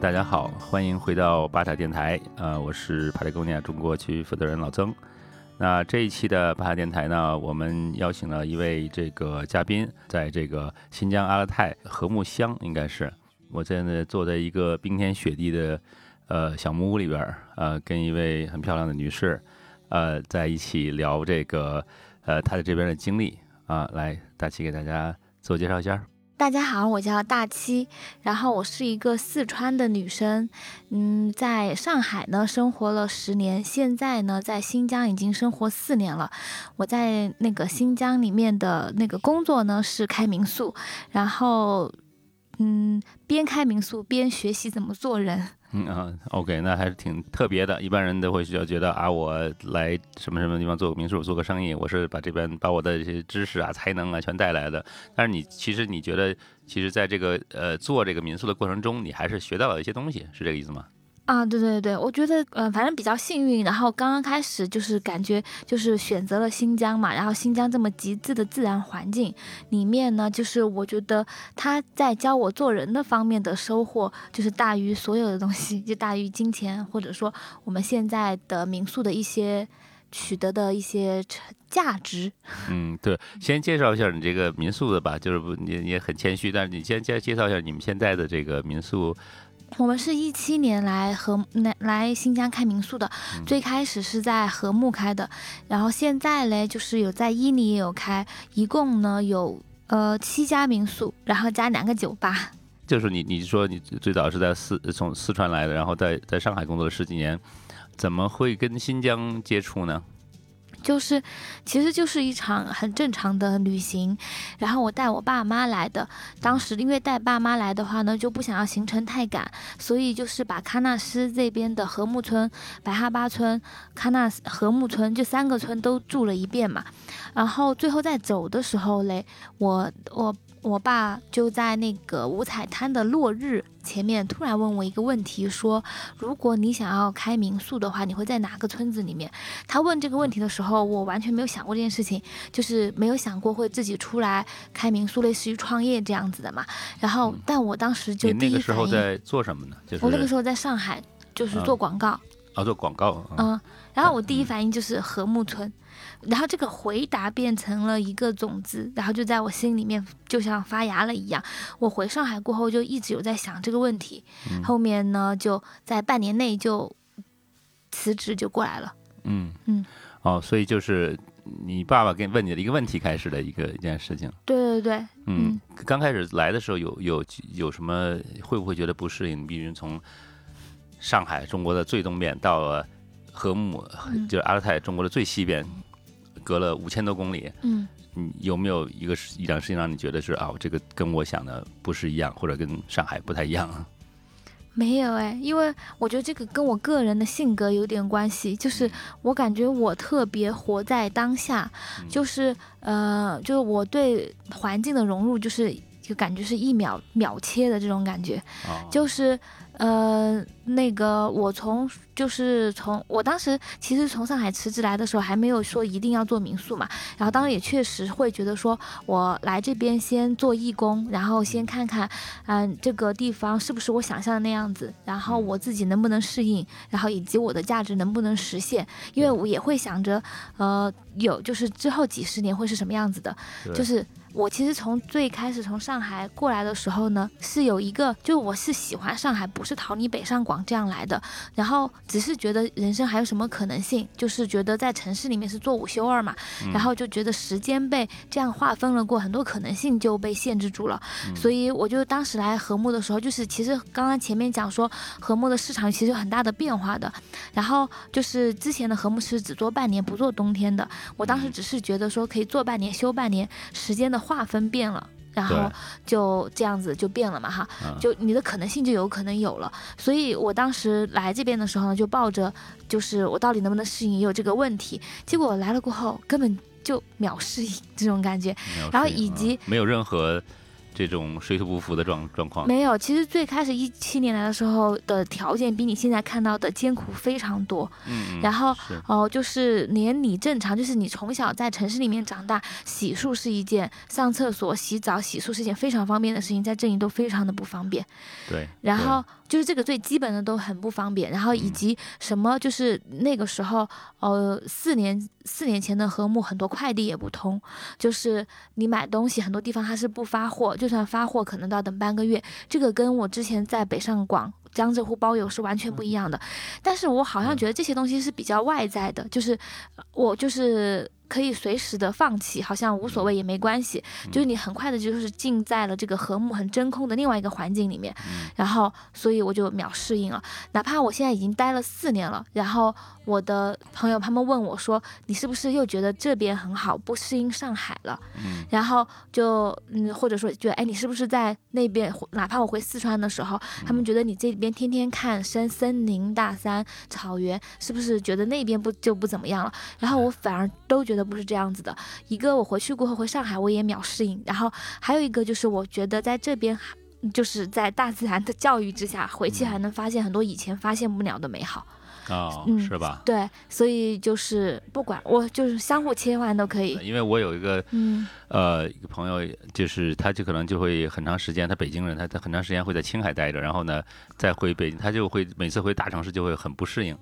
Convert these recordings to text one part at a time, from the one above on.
大家好，欢迎回到巴塔电台。呃，我是帕特贡尼亚中国区负责人老曾。那这一期的巴塔电台呢，我们邀请了一位这个嘉宾，在这个新疆阿勒泰和睦乡，应该是我现在坐在一个冰天雪地的呃小木屋里边儿，呃，跟一位很漂亮的女士，呃，在一起聊这个呃她在这边的经历啊。来，大齐给大家自我介绍一下。大家好，我叫大七，然后我是一个四川的女生，嗯，在上海呢生活了十年，现在呢在新疆已经生活四年了。我在那个新疆里面的那个工作呢是开民宿，然后嗯边开民宿边学习怎么做人。嗯，OK，那还是挺特别的。一般人都会需要觉得啊，我来什么什么地方做个民宿，做个生意，我是把这边把我的这些知识啊、才能啊全带来的。但是你其实你觉得，其实在这个呃做这个民宿的过程中，你还是学到了一些东西，是这个意思吗？啊，对对对，我觉得，呃，反正比较幸运。然后刚刚开始就是感觉就是选择了新疆嘛，然后新疆这么极致的自然环境里面呢，就是我觉得他在教我做人的方面的收获，就是大于所有的东西，就大于金钱，或者说我们现在的民宿的一些取得的一些价值。嗯，对，先介绍一下你这个民宿的吧，就是不你也很谦虚，但是你先介介绍一下你们现在的这个民宿。我们是一七年来和来来新疆开民宿的，最开始是在和睦开的，然后现在嘞就是有在伊犁也有开，一共呢有呃七家民宿，然后加两个酒吧。就是你你说你最早是在四从四川来的，然后在在上海工作了十几年，怎么会跟新疆接触呢？就是，其实就是一场很正常的旅行，然后我带我爸妈来的。当时因为带爸妈来的话呢，就不想要行程太赶，所以就是把喀纳斯这边的禾木村、白哈巴村、喀纳斯禾木村这三个村都住了一遍嘛。然后最后在走的时候嘞，我我。我爸就在那个五彩滩的落日前面，突然问我一个问题，说：“如果你想要开民宿的话，你会在哪个村子里面？”他问这个问题的时候，我完全没有想过这件事情，就是没有想过会自己出来开民宿，类似于创业这样子的嘛。然后，但我当时就第一那个时候在做什么呢？就是我那个时候在上海，就是做广告。啊，做广告。嗯，然后我第一反应就是和睦村。然后这个回答变成了一个种子，然后就在我心里面就像发芽了一样。我回上海过后就一直有在想这个问题，后面呢就在半年内就辞职就过来了。嗯嗯，哦，所以就是你爸爸给问你的一个问题开始的一个一件事情。对对对，嗯，刚开始来的时候有有有什么会不会觉得不适应？比如从上海中国的最东边到了和睦，就是阿勒泰中国的最西边。隔了五千多公里，嗯，你有没有一个一两事情让你觉得是啊，这个跟我想的不是一样，或者跟上海不太一样？没有哎，因为我觉得这个跟我个人的性格有点关系，就是我感觉我特别活在当下，就是呃，就是我对环境的融入，就是就感觉是一秒秒切的这种感觉，就是。呃，那个我从就是从我当时其实从上海辞职来的时候，还没有说一定要做民宿嘛。然后当时也确实会觉得说，我来这边先做义工，然后先看看，嗯，这个地方是不是我想象的那样子，然后我自己能不能适应，然后以及我的价值能不能实现。因为我也会想着，呃，有就是之后几十年会是什么样子的，就是。我其实从最开始从上海过来的时候呢，是有一个，就我是喜欢上海，不是逃离北上广这样来的，然后只是觉得人生还有什么可能性，就是觉得在城市里面是做五休二嘛，然后就觉得时间被这样划分了过，很多可能性就被限制住了，所以我就当时来和睦的时候，就是其实刚刚前面讲说和睦的市场其实有很大的变化的，然后就是之前的和睦是只做半年不做冬天的，我当时只是觉得说可以做半年休半年，时间的。划分变了，然后就这样子就变了嘛哈，就你的可能性就有可能有了。所以我当时来这边的时候呢，就抱着就是我到底能不能适应也有这个问题。结果来了过后，根本就秒适应这种感觉，然后以及没有任何这种水土不服的状状况？没有，其实最开始一七年来的时候的条件比你现在看到的艰苦非常多。嗯，然后是哦、就是连你正常，就是你从小在城市里面长大，洗漱是一件上厕所、洗澡、洗漱是一件非常方便的事情，在这里都非常的不方便。对，然后就是这个最基本的都很不方便，然后以及什么就是那个时候，呃，四年四年前的和睦很多快递也不通，就是你买东西很多地方它是不发货，就就算发货可能都要等半个月，这个跟我之前在北上广。江浙沪包邮是完全不一样的，但是我好像觉得这些东西是比较外在的，就是呃我就是可以随时的放弃，好像无所谓也没关系，就是你很快的就是进在了这个和睦很真空的另外一个环境里面，然后所以我就秒适应了，哪怕我现在已经待了四年了，然后我的朋友他们问我说，你是不是又觉得这边很好，不适应上海了？嗯。然后就嗯，或者说觉得，哎，你是不是在那边？哪怕我回四川的时候，他们觉得你这边天天看森森林、大山、草原，是不是觉得那边不就不怎么样了？然后我反而都觉得不是这样子的。一个我回去过后回上海，我也秒适应。然后还有一个就是，我觉得在这边。就是在大自然的教育之下，回去还能发现很多以前发现不了的美好。哦，嗯是吧？对，所以就是不管我就是相互切换都可以。因为我有一个嗯呃一个朋友，就是他就可能就会很长时间，他北京人，他他很长时间会在青海待着，然后呢再回北京，他就会每次回大城市就会很不适应，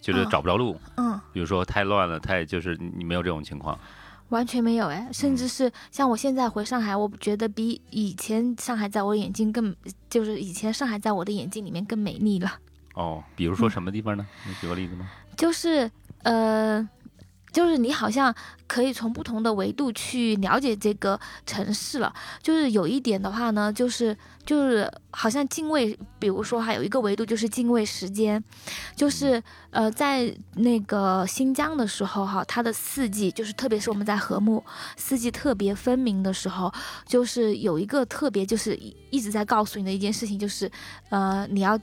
觉得哦找不着路，嗯。比如说太乱了，太就是你你没有这种情况。完全没有哎，甚至是像我现在回上海，我觉得比以前上海在我眼睛更，就是以前上海在我的眼睛里面更美丽了。哦，比如说什么地方呢？你举个例子吗？就是呃，就是你好像可以从不同的维度去了解这个城市了。就是有一点的话呢，就是就是好像敬畏，比如说还有一个维度就是敬畏时间，就是呃，在那个新疆的时候哈，它的四季就是特别是我们在和睦四季特别分明的时候，就是有一个特别就是一一直在告诉你的一件事情，就是呃你要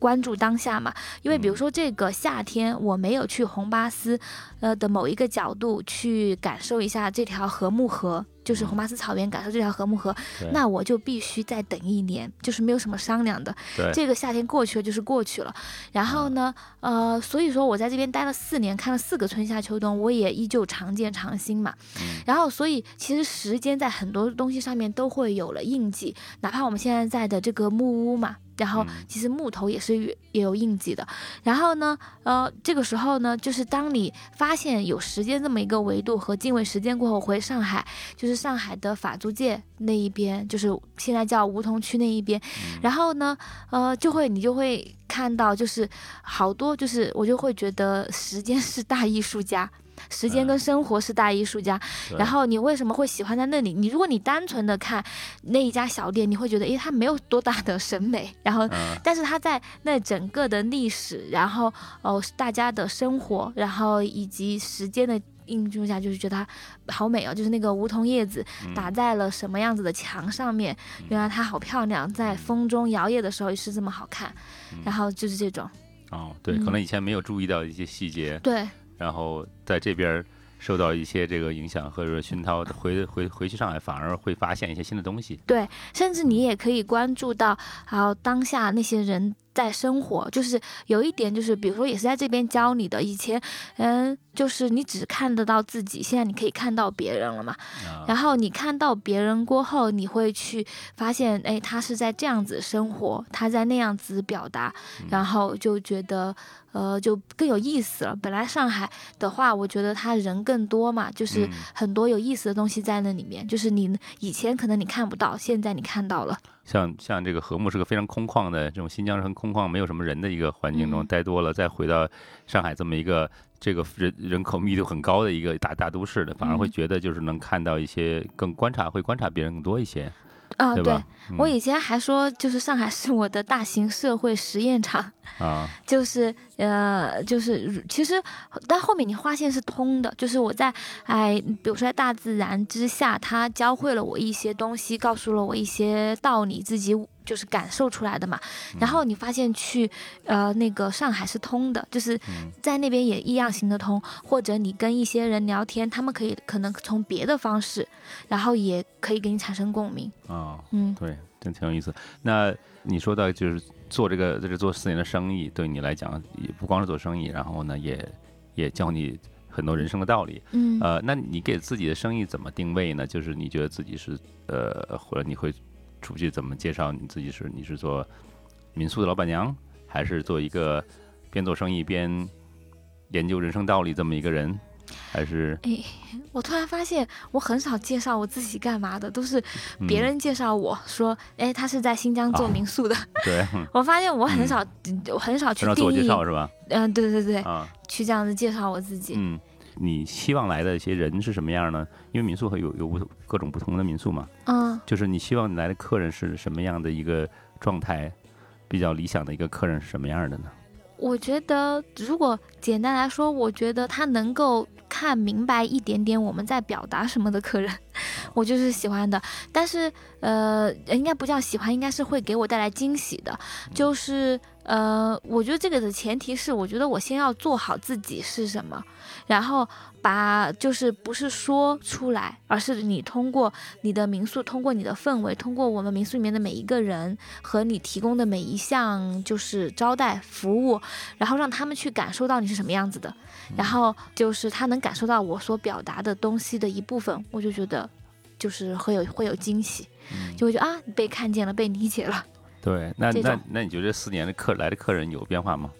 关注当下嘛，因为比如说这个夏天我没有去红巴斯，呃的某一个角度去感受一下这条和睦河。就是红巴斯草原，感受这条禾木河，那我就必须再等一年，就是没有什么商量的。对，这个夏天过去了就是过去了。然后呢，呃，所以说我在这边待了四年，看了四个春夏秋冬，我也依旧常见常新嘛。嗯然后，所以其实时间在很多东西上面都会有了印记，哪怕我们现在在的这个木屋嘛。然后嗯其实木头也是也也有印记的。然后呢，呃，这个时候呢，就是当你发现有时间这么一个维度和敬畏时间过后，回上海，就是上海的法租界那一边，就是现在叫梧桐区那一边。然后呢，呃，就会你就会看到，就是好多，就是我就会觉得时间是大艺术家。时间跟生活是大艺术家，对然后你为什么会喜欢在那里？你如果你单纯的看那一家小店，你会觉得，诶，它没有多大的审美，然后嗯但是它在那整个的历史，然后哦大家的生活，然后以及时间的映入下，就是觉得它好美哦，就是那个梧桐叶子嗯。打在了什么样子的墙上面，原来它好漂亮，在风中摇曳的时候也是这么好看，然后就是这种，哦，对，嗯。可能以前没有注意到一些细节，对。然后在这边受到一些这个影响或者熏陶，回回回去上海反而会发现一些新的东西。对，甚至你也可以关注到，还有当下那些人在生活，就是有一点就是，比如说也是在这边教你的，以前嗯，就是你只看得到自己，现在你可以看到别人了嘛。啊，然后你看到别人过后，你会去发现，哎，他是在这样子生活，他在那样子表达，然后就觉得，呃，就更有意思了。本来上海的话，我觉得他人更多嘛，就是嗯很多有意思的东西在那里面，就是你以前可能你看不到，现在你看到了。像像这个和睦是个非常空旷的这种新疆是很空旷，没有什么人的一个环境中嗯待多了，再回到上海这么一个这个人人口密度很高的一个大大都市的，反而会嗯。觉得就是能看到一些更观察，会观察别人更多一些，啊，对？我嗯。以前还说，就是上海是我的大型社会实验场，啊，就是呃，就是其实，但后面你发现是通的，就是我在哎，比如说在大自然之下，它教会了我一些东西，告诉了我一些道理，自己就是感受出来的嘛。然后你发现去呃那个上海是通的，就是在那边也一样行得通，或者你跟一些人聊天，他们可以可能从别的方式，然后也可以给你产生共鸣。啊，嗯，对，真挺有意思。那你说到就是做这个在这做四年的生意，对你来讲也不光是做生意，然后呢也也教你。很多人生的道理，嗯，呃，那你给自己的生意怎么定位呢？就是你觉得自己是，呃，或者你会出去怎么介绍你自己是？你是做民宿的老板娘，还是做一个边做生意边研究人生道理这么一个人？还是哎，我突然发现我很少介绍我自己干嘛的，都是别人介绍我说，哎，他是在新疆做民宿的。对，我发现我很少，我很少去自我介绍是吧？嗯，对对对，啊，去这样子介绍我自己。嗯，你希望来的一些人是什么样呢？因为民宿会有有不各种不同的民宿嘛。嗯，就是你希望你来的客人是什么样的一个状态？比较理想的一个客人是什么样的呢？我觉得，如果简单来说，我觉得他能够。看明白一点点我们在表达什么的客人，我就是喜欢的。但是，呃，应该不叫喜欢，应该是会给我带来惊喜的。就是，呃，我觉得这个的前提是，我觉得我先要做好自己是什么，然后。把就是不是说出来，而是你通过你的民宿，通过你的氛围，通过我们民宿里面的每一个人和你提供的每一项就是招待服务，然后让他们去感受到你是什么样子的，然后就是他能感受到我所表达的东西的一部分，我就觉得就是会有会有惊喜，就会觉得啊被看见了，被理解了。对，那那那你觉得四年的客来的客人有变化吗？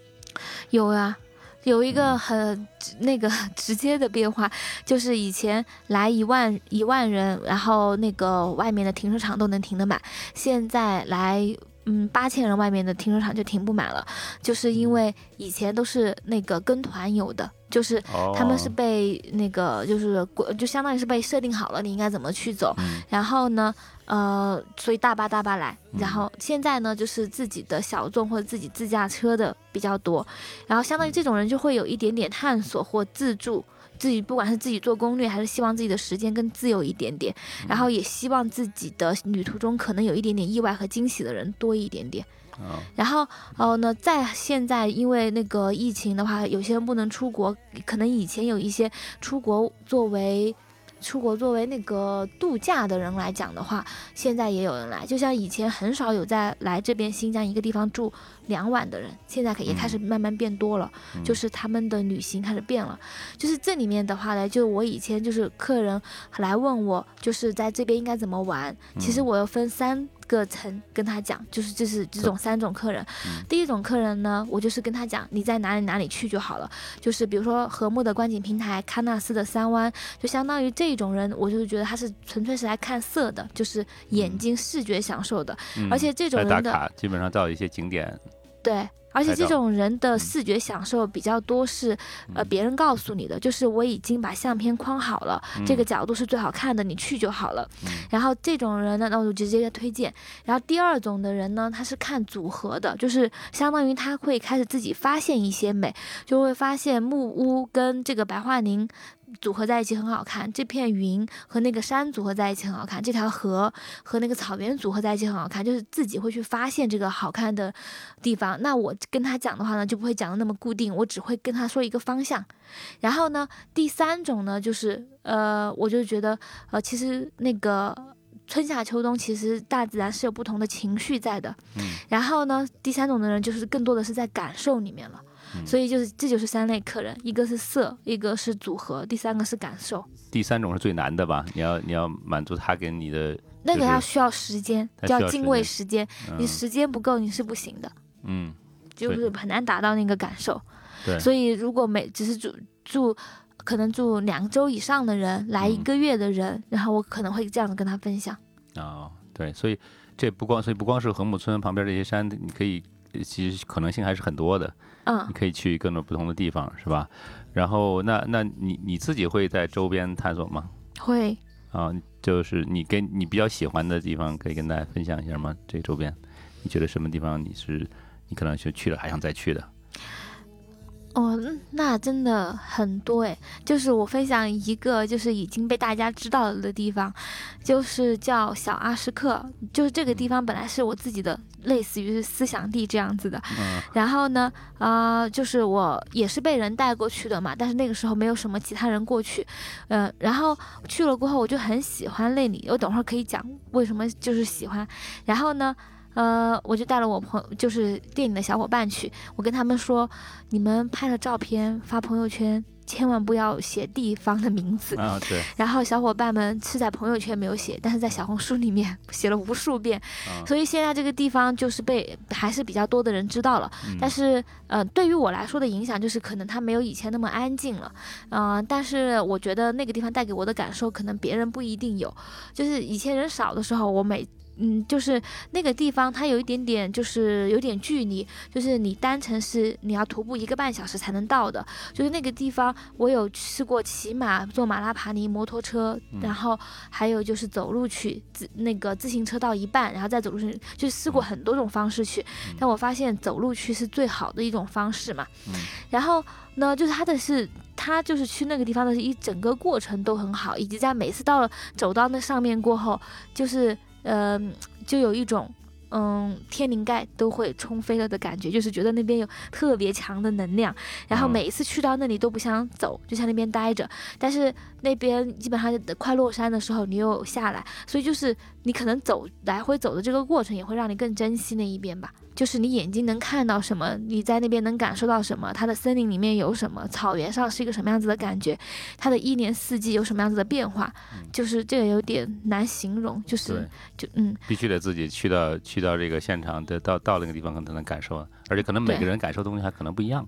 有啊。有一个很那个 直接的变化，就是以前来一万一万人，然后那个外面的停车场都能停得满，现在来嗯八千人，外面的停车场就停不满了，就是因为以前都是那个跟团游的。就是他们是被那个，就是就相当于是被设定好了，你应该怎么去走。然后呢，呃，所以大巴大巴来。然后现在呢，就是自己的小众或者自己自驾车的比较多。然后相当于这种人就会有一点点探索或自助，自己不管是自己做攻略，还是希望自己的时间更自由一点点。然后也希望自己的旅途中可能有一点点意外和惊喜的人多一点点。然后，哦，那在现在，因为那个疫情的话，有些人不能出国，可能以前有一些出国作为。出国作为那个度假的人来讲的话，现在也有人来。就像以前很少有在来这边新疆一个地方住两晚的人，现在也开始慢慢变多了。就是他们的旅行开始变了。就是这里面的话呢，就我以前就是客人来问我，就是在这边应该怎么玩。其实我要分三个层跟他讲，就是就是这种三种客人。第一种客人呢，我就是跟他讲你在哪里哪里去就好了。就是比如说和睦的观景平台、喀纳斯的三湾，就相当于这。种人，我就是觉得他是纯粹是来看色的，就是眼睛视觉享受的，而且这种人的基本上到一些景点，对。而且这种人的视觉享受比较多是，呃，别人告诉你的，就是我已经把相片框好了，这个角度是最好看的，你去就好了。然后这种人呢，那我就直接推荐。然后第二种的人呢，他是看组合的，就是相当于他会开始自己发现一些美，就会发现木屋跟这个白桦林组合在一起很好看，这片云和那个山组合在一起很好看，这条河和那个草原组合在一起很好看，就是自己会去发现这个好看的地方。那我。跟他讲的话呢，就不会讲的那么固定，我只会跟他说一个方向。然后呢，第三种呢，就是呃，我就觉得呃，其实那个春夏秋冬，其实大自然是有不同的情绪在的。嗯。然后呢，第三种的人就是更多的是在感受里面了。嗯。所以就是这就是三类客人，一个是色，一个是组合，第三个是感受。第三种是最难的吧？你要你要满足他给你的。那个要需要时间，叫敬畏时间。你时间不够，你是不行的。嗯。就是很难达到那个感受，对。所以如果每只是住住，可能住两周以上的人，来一个月的人，然后我可能会这样子跟他分享。哦，对，所以这不光，所以不光是禾木村旁边这些山，你可以其实可能性还是很多的。嗯。你可以去各种不同的地方，是吧？然后那那你你自己会在周边探索吗？会。啊，就是你跟你比较喜欢的地方，可以跟大家分享一下吗？这周边，你觉得什么地方你是？你可能就去了，还想再去的。哦，那真的很多诶。就是我分享一个，就是已经被大家知道了的地方，就是叫小阿什克。就是这个地方本来是我自己的，类似于是思想地这样子的。嗯然后呢，啊、就是我也是被人带过去的嘛，但是那个时候没有什么其他人过去，嗯、然后去了过后我就很喜欢那里，我等会儿可以讲为什么就是喜欢。然后呢，呃，我就带了我朋友，就是电影的小伙伴去，我跟他们说，你们拍了照片发朋友圈，千万不要写地方的名字。啊，对，然后小伙伴们是在朋友圈没有写，但是在小红书里面 写了无数遍，啊所以现在这个地方就是被还是比较多的人知道了。嗯但是，呃，对于我来说的影响就是，可能它没有以前那么安静了，嗯、但是我觉得那个地方带给我的感受，可能别人不一定有。就是以前人少的时候，我每嗯，就是那个地方，它有一点点，就是有点距离，就是你单程是你要徒步一个半小时才能到的。就是那个地方，我有试过骑马、坐马拉爬犁、摩托车，然后还有就是走路去，自那个自行车到一半，然后再走路去，就试过很多种方式去。但我发现走路去是最好的一种方式嘛。嗯然后呢，就是它的是，它就是去那个地方的一整个过程都很好，以及在每次到了走到那上面过后，就是呃，就有一种。嗯，天灵盖都会冲飞了的感觉，就是觉得那边有特别强的能量，然后嗯每一次去到那里都不想走，就像那边待着。但是那边基本上快落山的时候，你又下来，所以就是你可能走来回走的这个过程，也会让你更珍惜那一边吧。就是你眼睛能看到什么，你在那边能感受到什么，它的森林里面有什么，草原上是一个什么样子的感觉，它的一年四季有什么样子的变化，就是这个有点难形容，就是，就嗯，必须得自己去到去到这个现场，得到到那个地方可能才能感受，而且可能每个人感受的东西还可能不一样，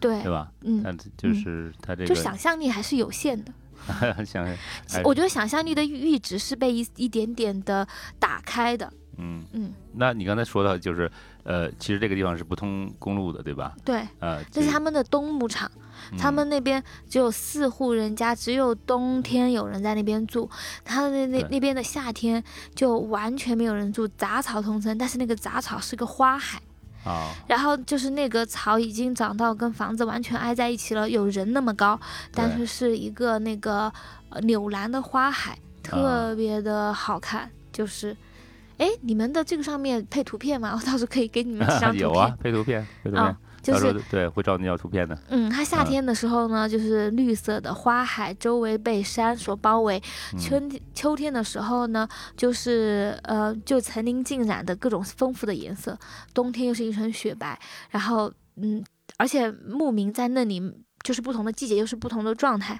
对对，吧？嗯，但就是他这个就想象力还是有限的。想，哎我觉得想象力的阈值是被一一点点的打开的，嗯，嗯，那你刚才说到就是，呃，其实这个地方是不通公路的，对吧？对，呃，这是他们的冬牧场。嗯他们那边只有四户人家，只有冬天有人在那边住。他的那那那边的夏天就完全没有人住，杂草丛生，但是那个杂草是个花海，啊，然后就是那个草已经长到跟房子完全挨在一起了，有人那么高，但是是一个那个呃柳蓝的花海，特别的好看，就是。哎，你们的这个上面配图片吗？我到时候可以给你们几 张图片。有啊，配图片，配图片啊，就是对会找你要图片的，嗯，它夏嗯天的时候呢，就是绿色的花海，周围被山所包围；嗯春天秋天的时候呢，就是呃，就层林尽染的各种丰富的颜色；冬天又是一层雪白。然后嗯，而且牧民在那里就是不同的季节又是不同的状态。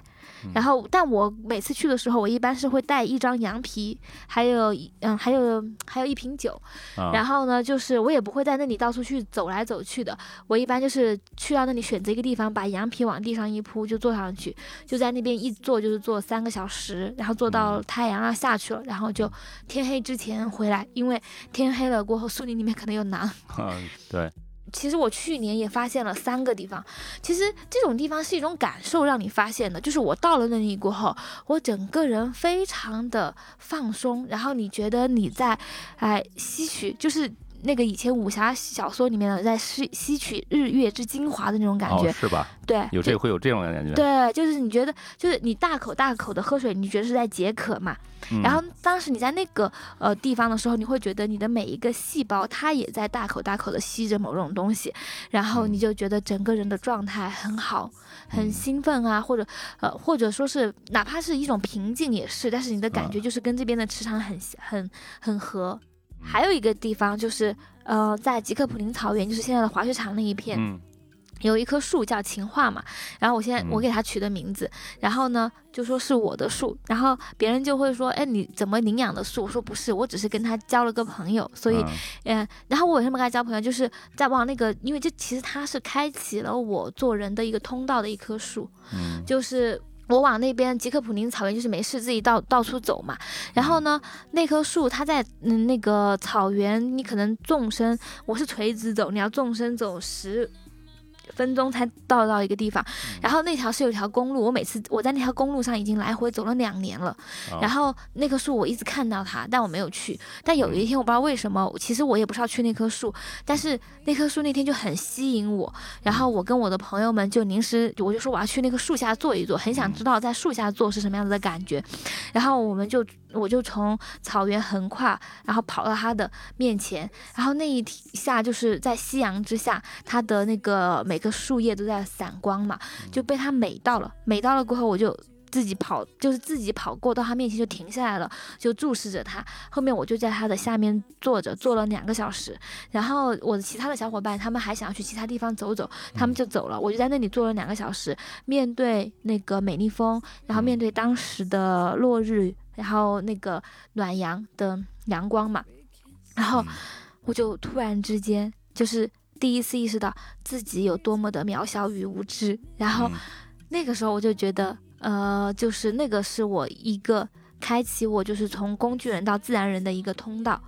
然后，但我每次去的时候，我一般是会带一张羊皮，还有嗯，还有还有一瓶酒。啊，然后呢，就是我也不会在那里到处去走来走去的，我一般就是去到那里选择一个地方，把羊皮往地上一铺就坐上去，就在那边一坐就是坐三个小时，然后坐到嗯太阳要下去了，然后就天黑之前回来，因为天黑了过后树林里面可能有狼。嗯对，其实我去年也发现了三个地方，其实这种地方是一种感受让你发现的，就是我到了那里过后，我整个人非常的放松，然后你觉得你在，哎，吸取就是。那个以前武侠小说里面的在吸吸取日月之精华的那种感觉，哦，是吧？对，有这会有这种感觉，对，就是你觉得，就是你大口大口的喝水，你觉得是在解渴嘛？嗯然后当时你在那个呃地方的时候，你会觉得你的每一个细胞它也在大口大口的吸着某种东西，然后你就觉得整个人的状态很好，很嗯兴奋啊，或者呃或者说是哪怕是一种平静也是，但是你的感觉就是跟这边的磁场很很很合。还有一个地方就是呃在吉克普林草原，就是现在的滑雪场那一片，嗯有一棵树叫情话嘛，然后我现在我嗯给它取的名字，然后呢就说是我的树，然后别人就会说，哎，你怎么领养的树？我说不是，我只是跟他交了个朋友，所以，嗯嗯，然后我为什么跟他交朋友？就是在往那个，因为这其实它是开启了我做人的一个通道的一棵树，嗯就是。我往那边吉克普林草原，就是没事自己到到处走嘛。然后呢，那棵树它在嗯那个草原，你可能纵身，我是垂直走，你要纵身走十分钟才到到一个地方，然后那条是有条公路，我每次我在那条公路上已经来回走了两年了，然后那棵树我一直看到它，但我没有去。但有一天我不知道为什么，其实我也不知道去那棵树，但是那棵树那天就很吸引我，然后我跟我的朋友们就临时我就说我要去那棵树下坐一坐，很想知道在树下坐是什么样子的感觉，然后我们就我就从草原横跨，然后跑到他的面前，然后那一下就是在夕阳之下，它的那个每个树叶都在散光嘛，就被它美到了。美到了过后，我就自己跑，就是自己跑过到他面前就停下来了，就注视着他。后面我就在他的下面坐着，坐了两个小时。然后我的其他的小伙伴他们还想要去其他地方走走，他们就走了。我就在那里坐了两个小时，面对那个美丽峰，然后面对当时的落日，然后那个暖阳的阳光嘛，然后我就突然之间就是。第一次意识到自己有多么的渺小与无知，然后那个时候我就觉得，呃，就是那个是我一个开启我就是从工具人到自然人的一个通道。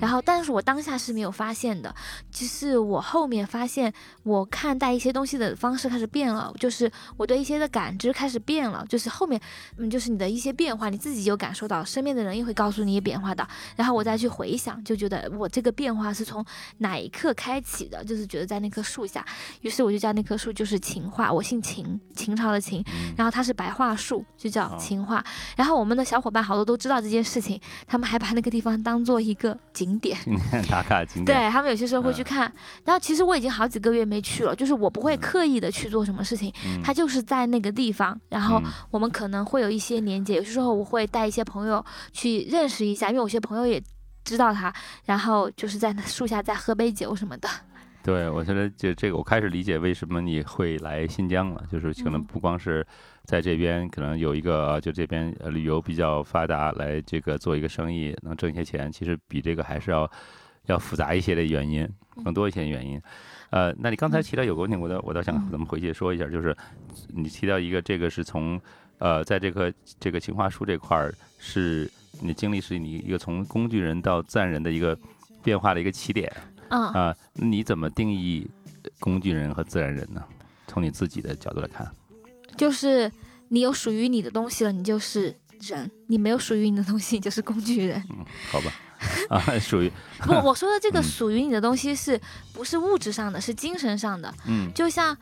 然后，但是我当下是没有发现的，就是我后面发现，我看待一些东西的方式开始变了，就是我对一些的感知开始变了，就是后面，嗯，就是你的一些变化，你自己有感受到，身边的人也会告诉你变化的，然后我再去回想，就觉得我这个变化是从哪一刻开启的，就是觉得在那棵树下，于是我就叫那棵树就是情话，我姓秦，秦朝的秦，然后它是白桦树，就叫秦话，然后我们的小伙伴好多都知道这件事情，他们还把那个地方当做一个。景点打卡景点，对他们有些时候会去看。然后其实我已经好几个月没去了，就是我不会刻意的去做什么事情，他就是在那个地方。然后我们可能会有一些连接，有些时候我会带一些朋友去认识一下，因为有些朋友也知道他。然后就是在树下再喝杯酒什么的。对，我现在就这个，我开始理解为什么你会来新疆了，就是可能不光是。在这边可能有一个，就这边旅游比较发达，来这个做一个生意能挣一些钱，其实比这个还是要要复杂一些的原因，更多一些原因。呃，那你刚才提到有个问题，我倒我倒想咱们回去说一下，就是你提到一个这个是从呃，在这个这个青花书这块儿，是你经历是你一个从工具人到自然人的一个变化的一个起点。嗯啊，你怎么定义工具人和自然人呢？从你自己的角度来看。就是你有属于你的东西了，你就是人；你没有属于你的东西，你就是工具人。嗯，好吧，啊，属于 不，我说的这个属于你的东西，是不是物质上的，是精神上的？嗯，就像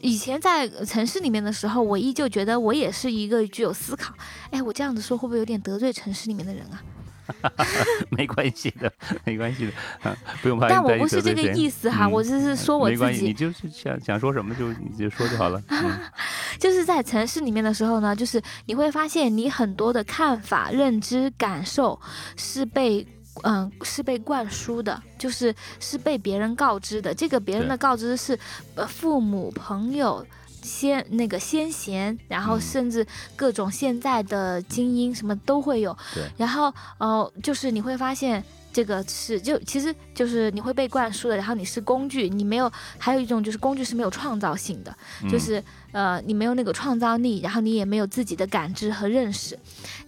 以前在城市里面的时候，我依旧觉得我也是一个具有思考。哎，我这样子说会不会有点得罪城市里面的人啊？没关系的，没关系的，不用怕。但我不是这个意思哈，我只是说我自己。你就是想想说什么就你就说就好了。就是在城市里面的时候呢，就是你会发现你很多的看法、认知、感受是被嗯是被灌输的，就是是被别人告知的。这个别人的告知是呃父母、朋友。先那个先贤，然后甚至各种现在的精英什么都会有。对。然后呃，就是你会发现这个是就其实就是你会被灌输的。然后你是工具，你没有还有一种就是工具是没有创造性的，就是呃你没有那个创造力，然后你也没有自己的感知和认识，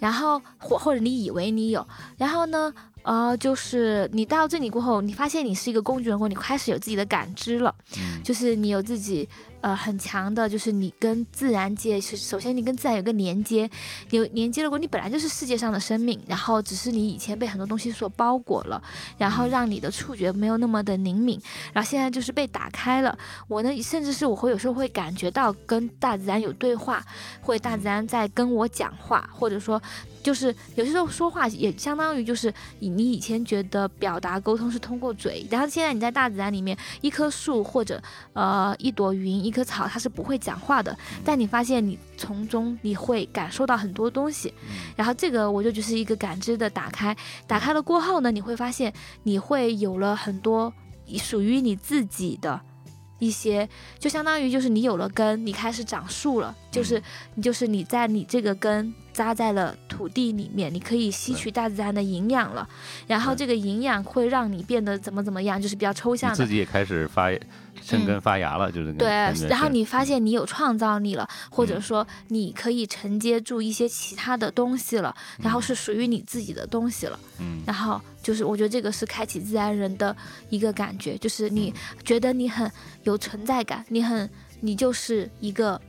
然后或或者你以为你有，然后呢？呃，就是你到这里过后，你发现你是一个工具人，或你开始有自己的感知了，就是你有自己呃很强的，就是你跟自然界是首先你跟自然有个连接，有连接了过，你本来就是世界上的生命，然后只是你以前被很多东西所包裹了，然后让你的触觉没有那么的灵敏，然后现在就是被打开了。我呢，甚至是我会有时候会感觉到跟大自然有对话，或者大自然在跟我讲话，或者说。就是有些时候说话也相当于就是你你以前觉得表达沟通是通过嘴，然后现在你在大自然里面，一棵树或者呃一朵云、一棵草，它是不会讲话的，但你发现你从中你会感受到很多东西，然后这个我就就是一个感知的打开，打开了过后呢，你会发现你会有了很多属于你自己的。一些就相当于就是你有了根，你开始长树了，就是你就是你在你这个根扎在了土地里面，你可以吸取大自然的营养了，然后这个营养会让你变得怎么怎么样，就是比较抽象的。自己也开始发生根发芽了，就是对。然后你发现你有创造力了，或者说你可以承接住一些其他的东西了，然后是属于你自己的东西了。嗯。然后就是我觉得这个是开启自然人的一个感觉，就是你觉得你很有存在感，你很你就是一个。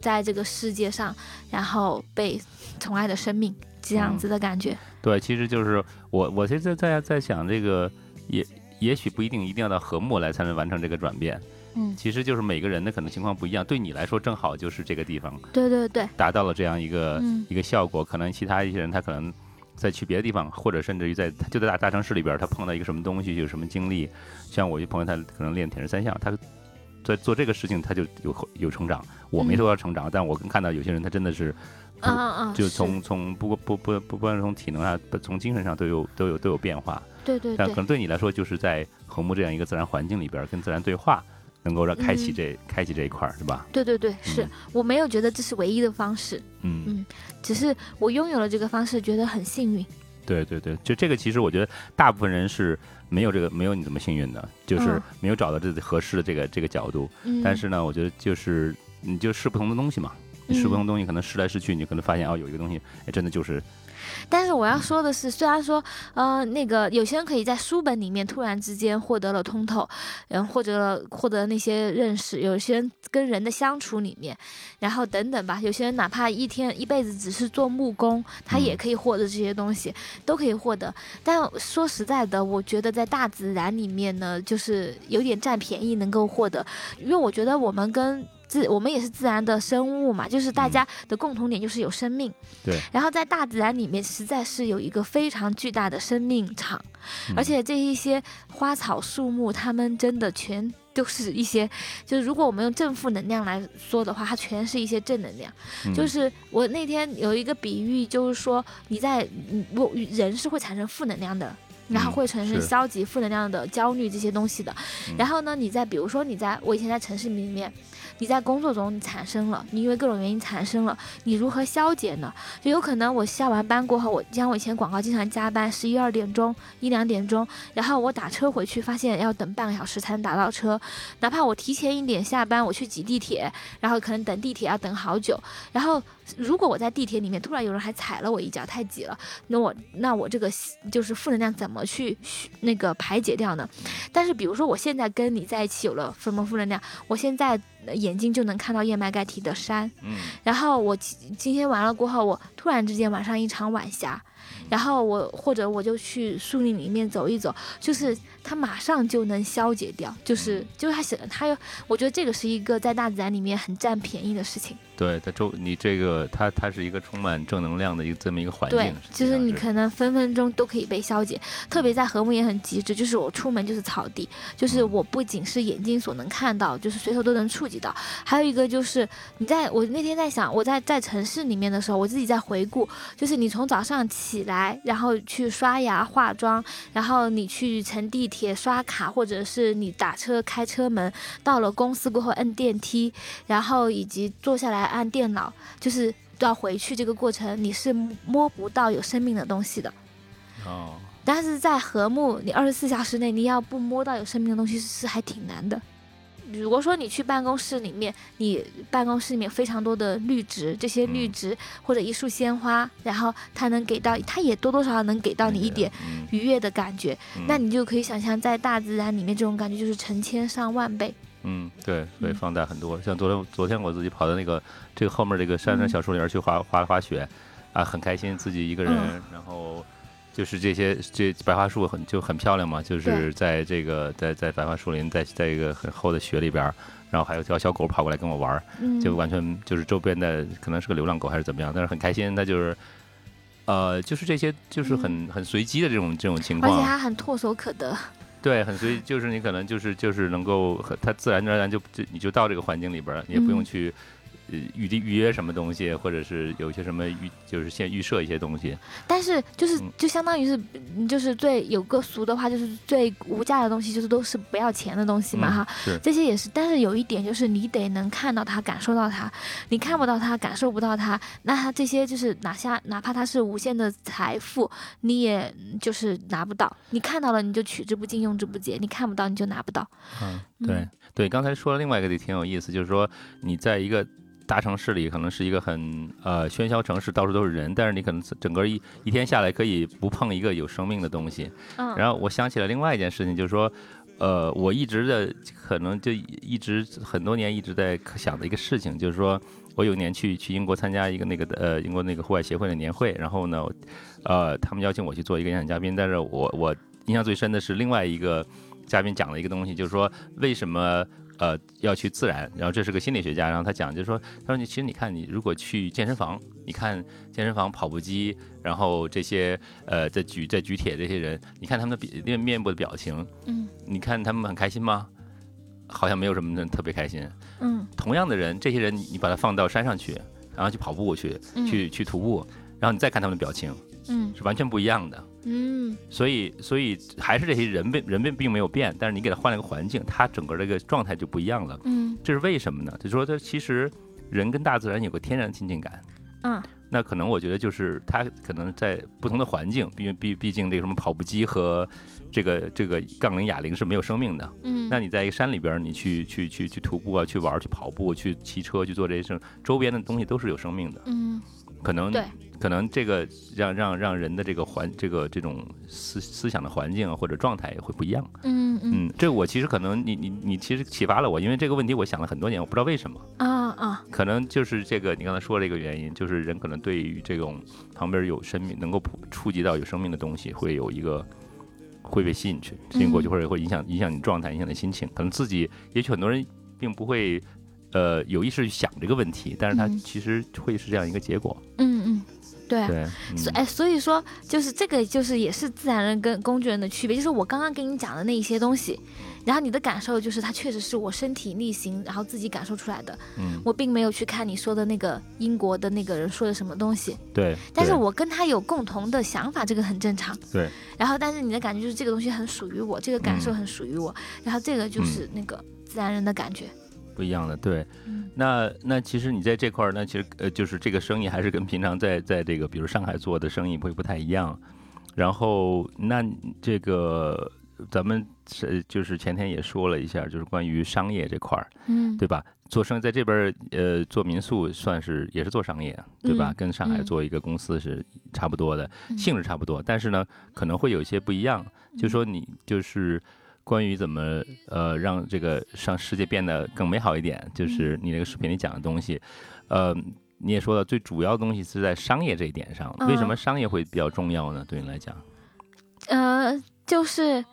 在这个世界上，然后被 宠爱的生命这样子的感觉。对，其实就是我，我现在在在想这个，也也许不一定一定要到和睦来才能完成这个转变。嗯，其实就是每个人的可能情况不一样。对你来说，正好就是这个地方。对对对，达到了这样一个一个效果。可能其他一些人，他可能在去别的地方，或者甚至于在就在大大城市里边，他碰到一个什么东西，有什么经历。像我一朋友，他可能练铁人三项，他。在做这个事情，他就有有成长。我没说要成长，但我看到有些人，他真的是，嗯嗯，就从从不不不不管是从体能上，从精神上都有都有都有变化。对对。但可能对你来说，就是在和睦这样一个自然环境里边，跟自然对话，能够让开启这开启这一块儿，是吧？对对对，是我没有觉得这是唯一的方式。嗯嗯，只是我拥有了这个方式，觉得很幸运。对对对，就这个，其实我觉得大部分人是。没有这个，没有你这么幸运的，就是没有找到这合适的这个这个角度。但是呢，我觉得就是你就试不同的东西嘛，你试不同东西，可能试来试去，你可能发现哦，有一个东西，哎，真的就是。但是我要说的是，虽然说，呃，那个有些人可以在书本里面突然之间获得了通透，嗯，或者获得那些认识；有些人跟人的相处里面，然后等等吧，有些人哪怕一天一辈子只是做木工，他也可以获得这些东西，都可以获得。但说实在的，我觉得在大自然里面呢，就是有点占便宜能够获得，因为我觉得我们跟。自我们也是自然的生物嘛，就是大家的共同点就是有生命。对。然后在大自然里面，实在是有一个非常巨大的生命场，而且这一些花草树木，它们真的全都是一些，就是如果我们用正负能量来说的话，它全是一些正能量。就是我那天有一个比喻，就是说你在我人是会产生负能量的。然后会产生消极、负能量的焦虑这些东西的。然后呢，你在比如说你在我以前在城市里面，你在工作中产生了，你因为各种原因产生了，你如何消解呢？就有可能我下完班过后，我像我以前广告经常加班，十一二点钟、一两点钟，然后我打车回去，发现要等半个小时才能打到车。哪怕我提前一点下班，我去挤地铁，然后可能等地铁要等好久。然后如果我在地铁里面突然有人还踩了我一脚，太挤了，那我那我这个就是负能量怎么？去那个排解掉呢？但是比如说我现在跟你在一起有了什么负能量，我现在眼睛就能看到燕麦盖提的山，嗯，然后我今天完了过后，我突然之间晚上一场晚霞。然后我或者我就去树林里面走一走，就是它马上就能消解掉，就是就是它想它有，我觉得这个是一个在大自然里面很占便宜的事情。对，它周你这个它它是一个充满正能量的一个这么一个环境。对，就是你可能分分钟都可以被消解。特别在和睦也很极致，就是我出门就是草地，就是我不仅是眼睛所能看到，就是随手都能触及到。还有一个就是你在我那天在想，我在在城市里面的时候，我自己在回顾，就是你从早上起来。然后去刷牙化妆，然后你去乘地铁刷卡，或者是你打车开车门，到了公司过后摁电梯，然后以及坐下来按电脑，就是要回去这个过程，你是摸不到有生命的东西的。哦。但是在和睦，你二十四小时内你要不摸到有生命的东西是还挺难的。如果说你去办公室里面，你办公室里面非常多的绿植，这些绿植或者一束鲜花，然后它能给到，它也多多少少能给到你一点愉悦的感觉，那你就可以想象在大自然里面这种感觉就是成千上万倍。嗯，对，会放大很多。像昨天，昨天我自己跑到那个这个后面这个山上小树林去滑滑了滑雪，啊，很开心，自己一个人，然后。就是这些，这白桦树很就很漂亮嘛，就是在这个在在白桦树林，在在一个很厚的雪里边，然后还有条小狗跑过来跟我玩，就完全就是周边的可能是个流浪狗还是怎么样，但是很开心，它就是，呃，就是这些就是很很随机的这种这种情况，而且它很唾手可得，对，很随，就是你可能就是就是能够它自然而然就就你就到这个环境里边，你也不用去。呃预定预约什么东西，或者是有些什么预就是先预设一些东西。但是就是嗯就相当于是，嗯就是最有个俗的话，就是最无价的东西，就是都是不要钱的东西嘛嗯哈。是这些也是，但是有一点就是你得能看到它，感受到它。你看不到它，感受不到它，那它这些就是拿下哪怕它是无限的财富，你也就是拿不到。你看到了，你就取之不尽，用之不竭；你看不到，你就拿不到。嗯，嗯对对，刚才说了另外一个也挺有意思，就是说你在一个大城市里，可能是一个很呃喧嚣城市，到处都是人，但是你可能整个一一天下来可以不碰一个有生命的东西。嗯，然后我想起了另外一件事情，就是说。呃，我一直的可能就一直很多年一直在想的一个事情，就是说我有一年去去英国参加一个那个呃英国那个户外协会的年会，然后呢，呃，他们邀请我去做一个演讲嘉宾，但是我我印象最深的是另外一个嘉宾讲了一个东西，就是说为什么呃要去自然，然后这是个心理学家，然后他讲就是说，他说你其实你看你如果去健身房，你看健身房跑步机，然后这些呃在举在举铁这些人，你看他们的表面面部的表情，嗯你看他们很开心吗？好像没有什么人特别开心。嗯同样的人，这些人你你把他放到山上去，然后去跑步去，嗯去去徒步，然后你再看他们的表情，嗯是完全不一样的。嗯所以，所以还是这些人并人并并没有变，但是你给他换了个环境，他整个这个状态就不一样了。嗯这是为什么呢？就是说，他其实人跟大自然有个天然亲近感。嗯那可能我觉得就是他可能在不同的环境，因为毕毕竟这个什么跑步机和这个这个杠铃哑铃是没有生命的。嗯，那你在一个山里边，你去去去去徒步啊，去玩、去跑步、去骑车、去做这些事，周边的东西都是有生命的。嗯可能对可能这个让让让人的这个环这个这种思思想的环境啊或者状态也会不一样。嗯嗯嗯，这我其实可能你你你其实启发了我，因为这个问题我想了很多年，我不知道为什么，啊啊可能就是这个你刚才说这个原因，就是人可能对于这种旁边有生命能够触触及到有生命的东西，会有一个。会被吸引去，吸引过去，嗯或者会影响影响你状态，影响你心情。可能自己，也许很多人并不会，呃，有意识去想这个问题，但是他嗯其实会是这样一个结果。嗯嗯，对。所哎，所以说就是这个，就是也是自然人跟工具人的区别，就是我刚刚跟你讲的那一些东西，然后你的感受就是它确实是我身体力行，然后自己感受出来的，嗯，我并没有去看你说的那个英国的那个人说的什么东西，对。但是我跟他有共同的想法，这个很正常。对，然后但是你的感觉就是这个东西很属于我，这个感受嗯很属于我，然后这个就是那个自然人的感觉。不一样的，对。嗯那那其实你在这块儿，那其实呃，就是这个生意还是跟平常在在这个比如上海做的生意会不太一样。然后那这个咱们是就是前天也说了一下，就是关于商业这块儿，嗯，对吧？做生意在这边儿呃做民宿算是也是做商业，对吧？嗯跟上海嗯做一个公司是差不多的，嗯性质差不多，但是呢可能会有一些不一样。就说你就是关于怎么呃让这个让世界变得更美好一点，就是你那个视频里讲的东西，呃，你也说了，最主要的东西是在商业这一点上。为什么嗯商业会比较重要呢？对你来讲？呃，就是，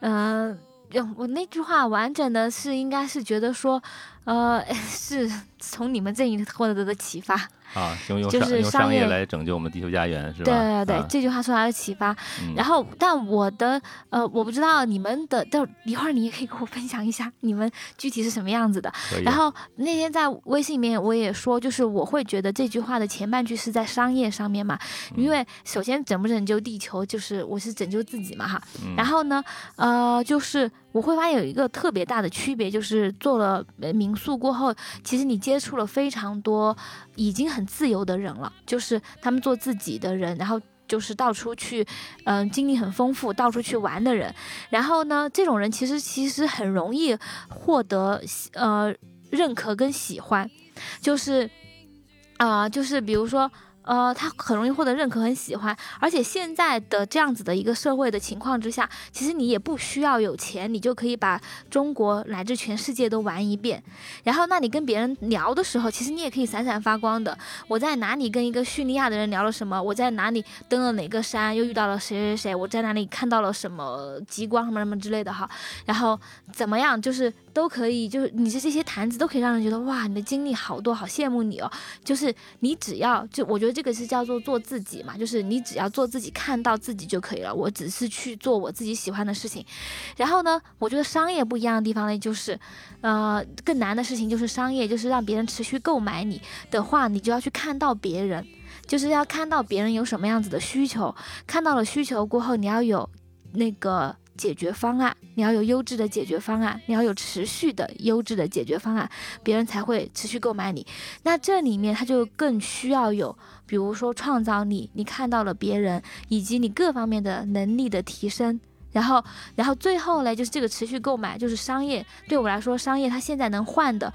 呃，用我那句话完整的是应该是觉得说，呃，是从你们这里获得的启发。啊，就是商用商业来拯救我们地球家园，是吧？对对对，啊这句话受到了启发。嗯然后，但我的呃，我不知道你们的，等一会儿你也可以给我分享一下你们具体是什么样子的。然后那天在微信里面我也说，就是我会觉得这句话的前半句是在商业上面嘛，嗯因为首先拯不拯救地球，就是我是拯救自己嘛哈。嗯然后呢，呃，就是我会发现有一个特别大的区别，就是做了民宿过后，其实你接触了非常多已经很自由的人了，就是他们做自己的人，然后。就是到处去，嗯、经历很丰富，到处去玩的人。然后呢，这种人其实其实很容易获得呃认可跟喜欢，就是啊、就是比如说。呃，他很容易获得认可，很喜欢，而且现在的这样子的一个社会的情况之下，其实你也不需要有钱，你就可以把中国乃至全世界都玩一遍。然后，那你跟别人聊的时候，其实你也可以闪闪发光的。我在哪里跟一个叙利亚的人聊了什么？我在哪里登了哪个山，又遇到了谁谁谁？我在哪里看到了什么极光什么什么之类的哈。然后怎么样，就是都可以，就是你的这些谈资都可以让人觉得哇，你的经历好多，好羡慕你哦。就是你只要就我觉得这个是叫做做自己嘛，就是你只要做自己，看到自己就可以了。我只是去做我自己喜欢的事情。然后呢，我觉得商业不一样的地方呢，就是呃更难的事情就是商业，就是让别人持续购买你的话，你就要去看到别人，就是要看到别人有什么样子的需求，看到了需求过后，你要有那个。解决方案，你要有优质的解决方案，你要有持续的优质的解决方案，别人才会持续购买你。那这里面它就更需要有，比如说创造力，你看到了别人以及你各方面的能力的提升。然后，然后最后嘞，就是这个持续购买，就是商业。对我来说，商业它现在能换的，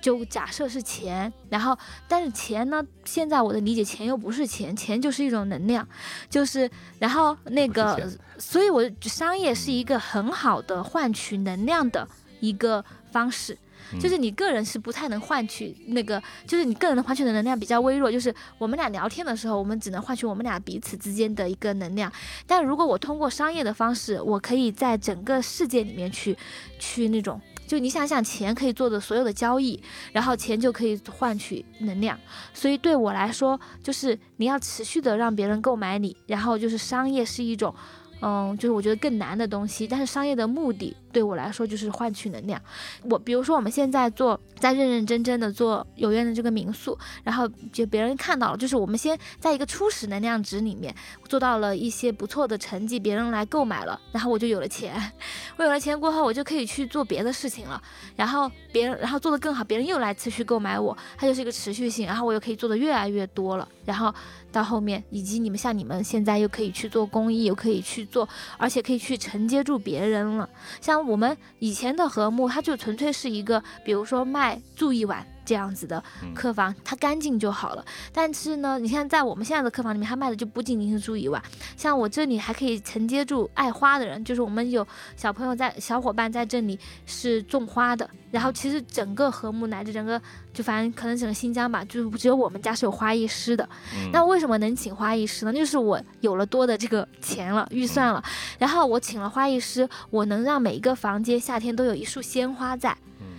就假设是钱。然后，但是钱呢，现在我的理解，钱又不是钱，钱就是一种能量，就是，然后那个，所以我商业是一个很好的换取能量的一个方式。就是你个人是不太能换取那个，就是你个人的换取的能量比较微弱。就是我们俩聊天的时候，我们只能换取我们俩彼此之间的一个能量。但如果我通过商业的方式，我可以在整个世界里面去，去那种，就你想想，钱可以做的所有的交易，然后钱就可以换取能量。所以对我来说，就是你要持续的让别人购买你，然后就是商业是一种。嗯，就是我觉得更难的东西，但是商业的目的对我来说就是换取能量。我比如说我们现在做，在认认真真的做有缘的这个民宿，然后就别人看到了，就是我们先在一个初始能量值里面做到了一些不错的成绩，别人来购买了，然后我就有了钱。我有了钱过后，我就可以去做别的事情了。然后别人，然后做得更好，别人又来持续购买我，它就是一个持续性，然后我又可以做的越来越多了。然后。到后面，以及你们像你们现在又可以去做公益，又可以去做，而且可以去承接住别人了。像我们以前的和睦，它就纯粹是一个，比如说卖住一晚。这样子的客房，它干净就好了。但是呢，你看在我们现在的客房里面，它卖的就不仅仅是住一晚，像我这里还可以承接住爱花的人，就是我们有小朋友在，小伙伴在这里是种花的。然后其实整个和睦乃至整个，就反正可能整个新疆吧，就只有我们家是有花艺师的。那为什么能请花艺师呢？就是我有了多的这个钱了，预算了，然后我请了花艺师，我能让每一个房间夏天都有一束鲜花在。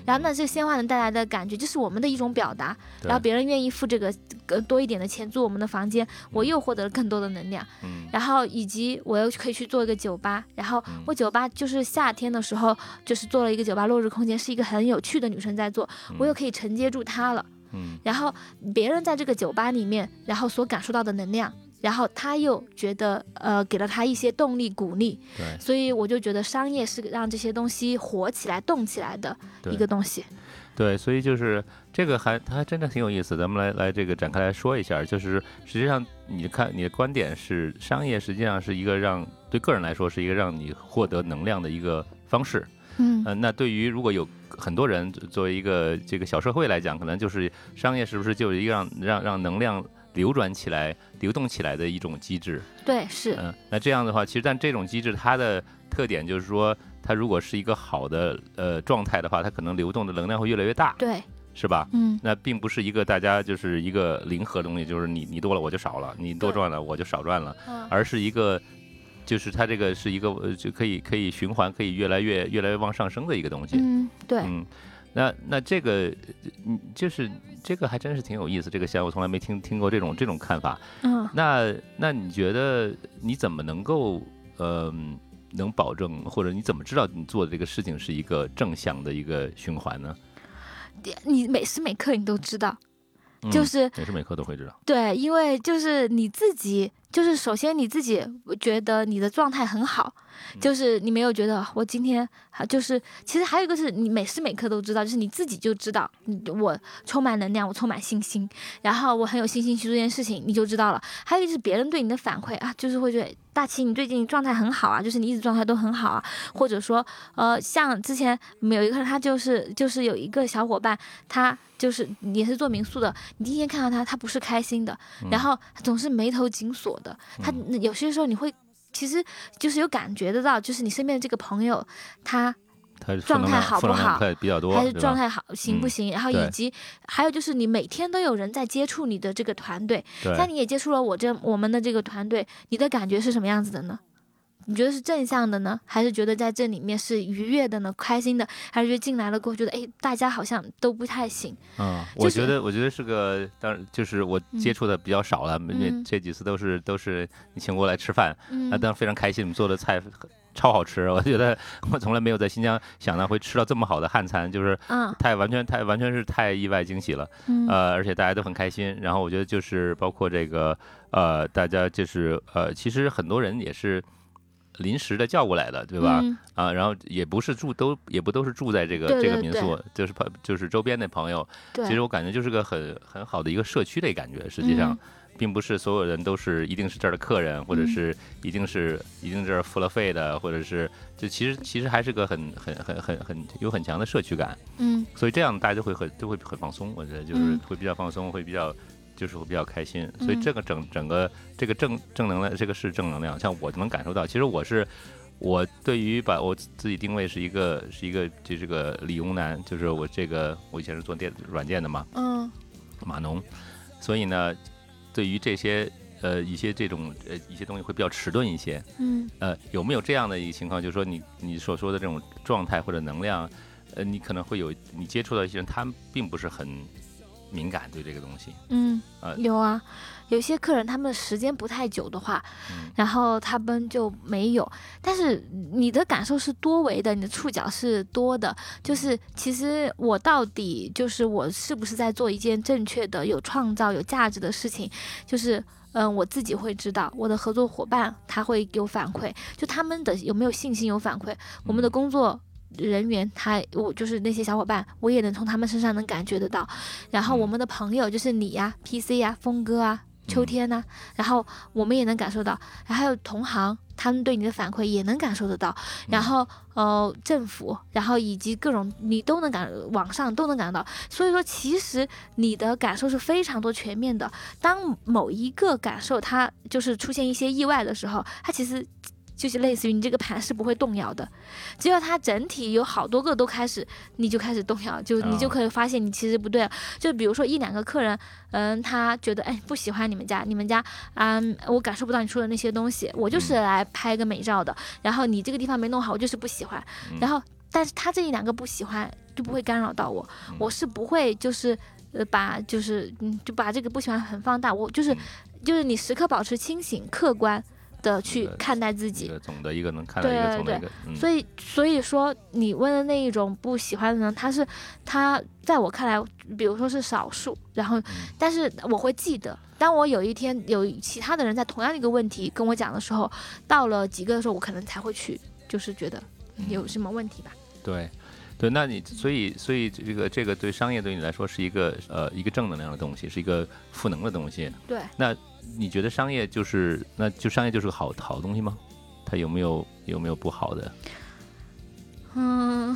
然后那这鲜花能带来的感觉，就是我们的一种表达。然后别人愿意付这个更多一点的钱租我们的房间，我又获得了更多的能量。嗯。然后以及我又可以去做一个酒吧，然后我酒吧就是夏天的时候就是做了一个酒吧落日空间，是一个很有趣的女生在做，我又可以承接住她了。嗯。然后别人在这个酒吧里面，然后所感受到的能量。然后他又觉得，呃，给了他一些动力、鼓励，对，所以我就觉得商业是让这些东西活起来、动起来的一个东西。对，所以就是这个还它还真的挺有意思。咱们来来这个展开来说一下，就是实际上你看你的观点是，商业实际上是一个让对个人来说是一个让你获得能量的一个方式。嗯，那对于如果有很多人作为一个这个小社会来讲，可能就是商业是不是就是一个让让让能量。流转起来、流动起来的一种机制，对，是，嗯，那这样的话，其实但这种机制它的特点就是说，它如果是一个好的呃状态的话，它可能流动的能量会越来越大，对，是吧？嗯，那并不是一个大家就是一个零和的东西，就是你你多了我就少了，你多赚了我就少赚了，而是一个，就是它这个是一个就可以可以循环，可以越来越越来越往上升的一个东西，嗯，对，嗯。那那这个，嗯，就是这个还真是挺有意思。这个项我从来没听听过这种这种看法。嗯，那那你觉得你怎么能够呃能保证，或者你怎么知道你做的这个事情是一个正向的一个循环呢？你每时每刻你都知道，就是每时每刻都会知道。对，因为就是你自己，就是首先你自己觉得你的状态很好。就是你没有觉得我今天啊，就是其实还有一个是你每时每刻都知道，就是你自己就知道，我充满能量，我充满信心，然后我很有信心去做这件事情，你就知道了。还有就是别人对你的反馈啊，就是会觉得大齐你最近状态很好啊，就是你一直状态都很好啊，或者说呃，像之前有一个他就是就是有一个小伙伴，他就是也是做民宿的，你第一天看到他，他不是开心的，然后总是眉头紧锁的，他有些时候你会。其实就是有感觉得到，就是你身边的这个朋友，他状态好不好，比较多，还是状态好行不行？然后以及还有就是你每天都有人在接触你的这个团队，像你也接触了我这我们的这个团队，你的感觉是什么样子的呢？你觉得是正向的呢，还是觉得在这里面是愉悦的呢，开心的，还是觉得进来了过后觉得哎，大家好像都不太行？嗯，我觉得我觉得是个，当然就是我接触的比较少了，这几次都是都是你请过来吃饭，啊，当然非常开心，你们做的菜。超好吃，我觉得我从来没有在新疆想到会吃到这么好的汉餐，就是太完全太完全是太意外惊喜了，呃，而且大家都很开心。然后我觉得就是包括这个呃，大家就是呃，其实很多人也是临时的叫过来的，对吧？啊，然后也不是住都也不都是住在这个这个民宿，就是朋就是周边的朋友。其实我感觉就是个很很好的一个社区的感觉，实际上。并不是所有人都是一定是这儿的客人，或者是一定是一定这儿付了费的，或者是就其实其实还是个很很很很很有很强的社区感，嗯，所以这样大家就会很就会很放松，我觉得就是会比较放松，会比较就是会比较开心，所以这个整整个这个正正能量，这个是正能量，像我能感受到，其实我是我对于把我自己定位是一个是一个就这个理工男，就是我这个我以前是做电软件的嘛，嗯，码农，所以呢。对于这些呃一些这种呃一些东西会比较迟钝一些，嗯，呃有没有这样的一个情况，就是说你你所说的这种状态或者能量，呃你可能会有你接触到一些人，他并不是很敏感对这个东西，嗯，呃有啊。有些客人他们时间不太久的话，然后他们就没有。但是你的感受是多维的，你的触角是多的。就是其实我到底就是我是不是在做一件正确的、有创造、有价值的事情？就是嗯，我自己会知道，我的合作伙伴他会有反馈，就他们的有没有信心有反馈。我们的工作人员他我就是那些小伙伴，我也能从他们身上能感觉得到。然后我们的朋友就是你呀、PC 呀、峰哥啊。秋天呢，然后我们也能感受到，然后还有同行他们对你的反馈也能感受得到，然后呃政府，然后以及各种你都能感，网上都能感到，所以说其实你的感受是非常多全面的。当某一个感受它就是出现一些意外的时候，它其实。就是类似于你这个盘是不会动摇的，只要它整体有好多个都开始，你就开始动摇，就你就可以发现你其实不对了。就比如说一两个客人，嗯，他觉得哎不喜欢你们家，你们家啊，我感受不到你说的那些东西，我就是来拍个美照的，然后你这个地方没弄好，我就是不喜欢。然后，但是他这一两个不喜欢就不会干扰到我，我是不会就是呃把就是嗯就把这个不喜欢很放大，我就是就是你时刻保持清醒客观。的去看待自己，总的一个能看到一个总的一个，所以所以说你问的那一种不喜欢的呢，他是他在我看来，比如说是少数，然后但是我会记得，当我有一天有其他的人在同样的一个问题跟我讲的时候，到了几个的时候，我可能才会去，就是觉得有什么问题吧。对，对，那你所以所以这个这个对商业对你来说是一个呃一个正能量的东西，是一个赋能的东西。对，那。你觉得商业就是，那就商业就是个好好东西吗？它有没有有没有不好的？嗯。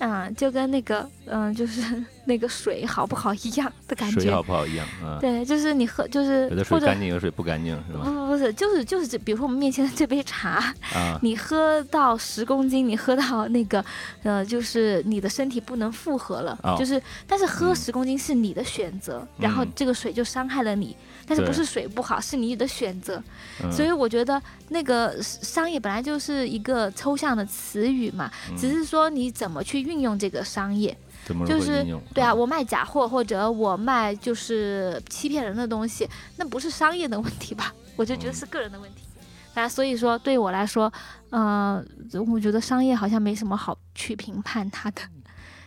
啊，就跟那个，嗯，就是 那个水好不好一样的感觉。水好不好一样，啊。对，就是你喝，就是有的水干净，有水不干净，是吗？不不不是，就是就是这，比如说我们面前的这杯茶，啊，你喝到十公斤，你喝到那个，呃，就是你的身体不能负荷了，就是，但是喝十公斤是你的选择，然后这个水就伤害了你，但是不是水不好，是你的选择，所以我觉得那个商业本来就是一个抽象的词语嘛，只是说你怎么去。运用这个商业，就是对啊，我卖假货或者我卖就是欺骗人的东西，那不是商业的问题吧？我就觉得是个人的问题。那所以说，对我来说，嗯，我觉得商业好像没什么好去评判它的，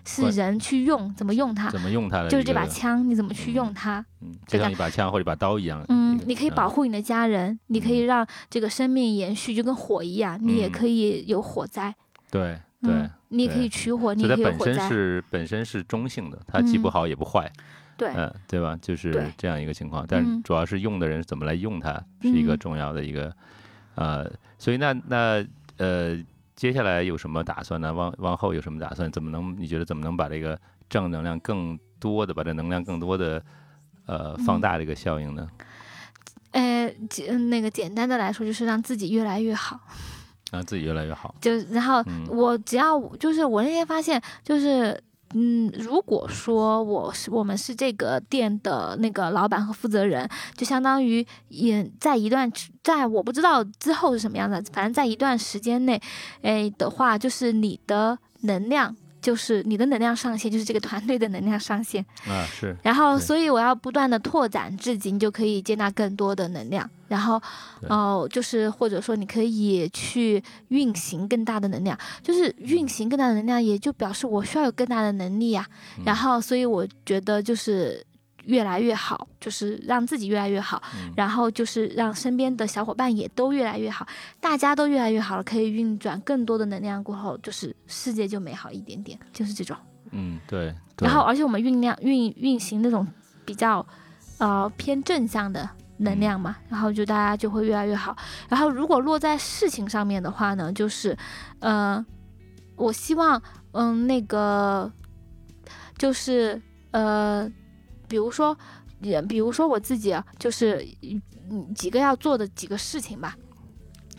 是人去用怎么用它，怎么用它的，就是这把枪你怎么去用它，嗯，就像一把枪或者一把刀一样，嗯，你可以保护你的家人，你可以让这个生命延续，就跟火一样，你也可以有火灾，对。对，你也可以取火，你可以火本身是本身是中性的，它既不好也不坏。对，嗯，对吧？就是这样一个情况。但主要是用的人怎么来用它，是一个重要的一个。呃，所以那那呃，接下来有什么打算呢？往往后有什么打算？怎么能？你觉得怎么能把这个正能量更多的，把这能量更多的呃放大这个效应呢？呃，简那个简单的来说，就是让自己越来越好。让自己越来越好，就然后我只要就是我那天发现，就是嗯，如果说我是我们是这个店的那个老板和负责人，就相当于也在一段在我不知道之后是什么样的，反正在一段时间内，哎的话，就是你的能量。就是你的能量上限，就是这个团队的能量上限啊，是。然后，所以我要不断的拓展，自己，你就可以接纳更多的能量。然后，哦，就是或者说你可以去运行更大的能量，就是运行更大的能量，也就表示我需要有更大的能力呀。然后，所以我觉得就是。越来越好，就是让自己越来越好，然后就是让身边的小伙伴也都越来越好，大家都越来越好了，可以运转更多的能量过后，就是世界就美好一点点，就是这种。嗯，对。然后，而且我们酝酿运运行那种比较呃偏正向的能量嘛，然后就大家就会越来越好。然后，如果落在事情上面的话呢，就是呃，我希望嗯那个就是呃。比如说，也比如说我自己就是几个要做的几个事情吧，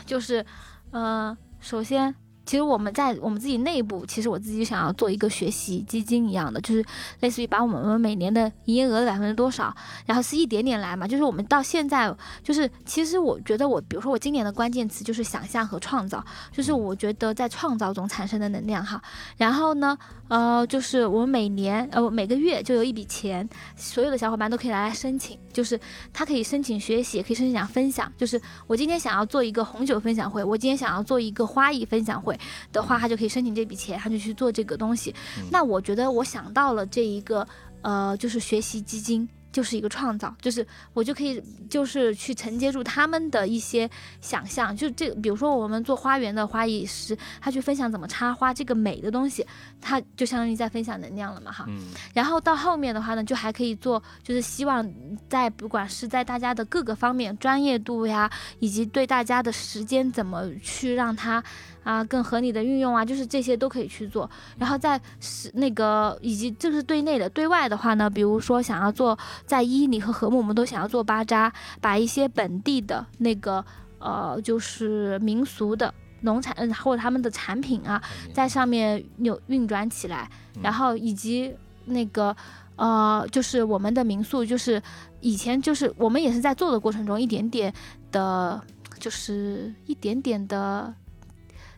就是，嗯，首先。其实我们在我们自己内部，其实我自己想要做一个学习基金一样的，就是类似于把我们每年的营业额的百分之多少，然后是一点点来嘛。就是我们到现在，就是其实我觉得我，比如说我今年的关键词就是想象和创造，就是我觉得在创造中产生的能量哈。然后呢，呃，就是我们每年呃每个月就有一笔钱，所有的小伙伴都可以来申请，就是他可以申请学习，也可以申请分享。就是我今天想要做一个红酒分享会，我今天想要做一个花艺分享会。的话，他就可以申请这笔钱，他就去做这个东西。那我觉得我想到了这一个，呃，就是学习基金。就是一个创造，就是我就可以，就是去承接住他们的一些想象。就这，比如说我们做花园的花艺师，他去分享怎么插花，这个美的东西，他就相当于在分享能量了嘛，哈。嗯。然后到后面的话呢，就还可以做，就是希望在不管是在大家的各个方面专业度呀，以及对大家的时间怎么去让他啊更合理的运用啊，就是这些都可以去做。然后在是那个以及这个是对内的，对外的话呢，比如说想要做。在伊犁和禾木，我们都想要做巴扎，把一些本地的那个呃，就是民俗的农产嗯或者他们的产品啊，在上面有运转起来，然后以及那个呃，就是我们的民宿，就是以前就是我们也是在做的过程中，一点点的，就是一点点的。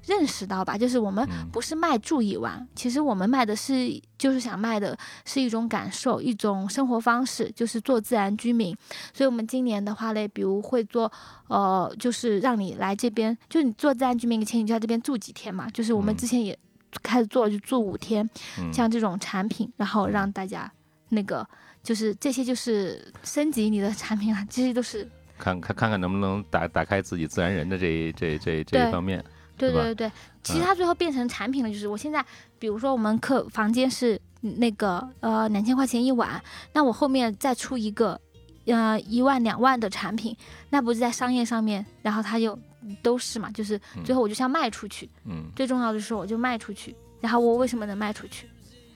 认识到吧，就是我们不是卖住一晚，其实我们卖的是，就是想卖的是一种感受，一种生活方式，就是做自然居民。所以，我们今年的话嘞，比如会做，呃，就是让你来这边，就你做自然居民，前你就在这边住几天嘛。就是我们之前也开始做，就住五天，像这种产品，然后让大家那个，就是这些就是升级你的产品啊，这些都是看看看看能不能打打开自己自然人的这这这这一方面。对对对对，其实它最后变成产品了，就是我现在，比如说我们客房间是那个呃两千块钱一晚，那我后面再出一个呃一万两万的产品，那不是在商业上面，然后它就都是嘛，就是最后我就想卖出去，嗯，最重要的是我就卖出去，然后我为什么能卖出去？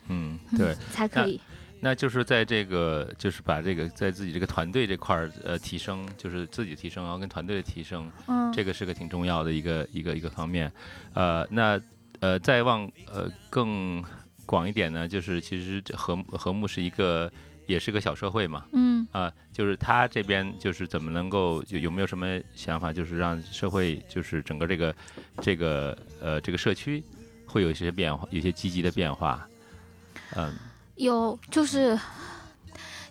嗯，对，才可以。那就是在这个，就是把这个在自己这个团队这块儿，呃，提升，就是自己提升，然后跟团队的提升，嗯，这个是个挺重要的一个一个一个方面，呃，那呃，再往呃更广一点呢，就是其实和和睦是一个，也是个小社会嘛，嗯，啊，就是他这边就是怎么能够有有没有什么想法，就是让社会就是整个这个这个呃这个社区会有一些变化，有些积极的变化，嗯。有，就是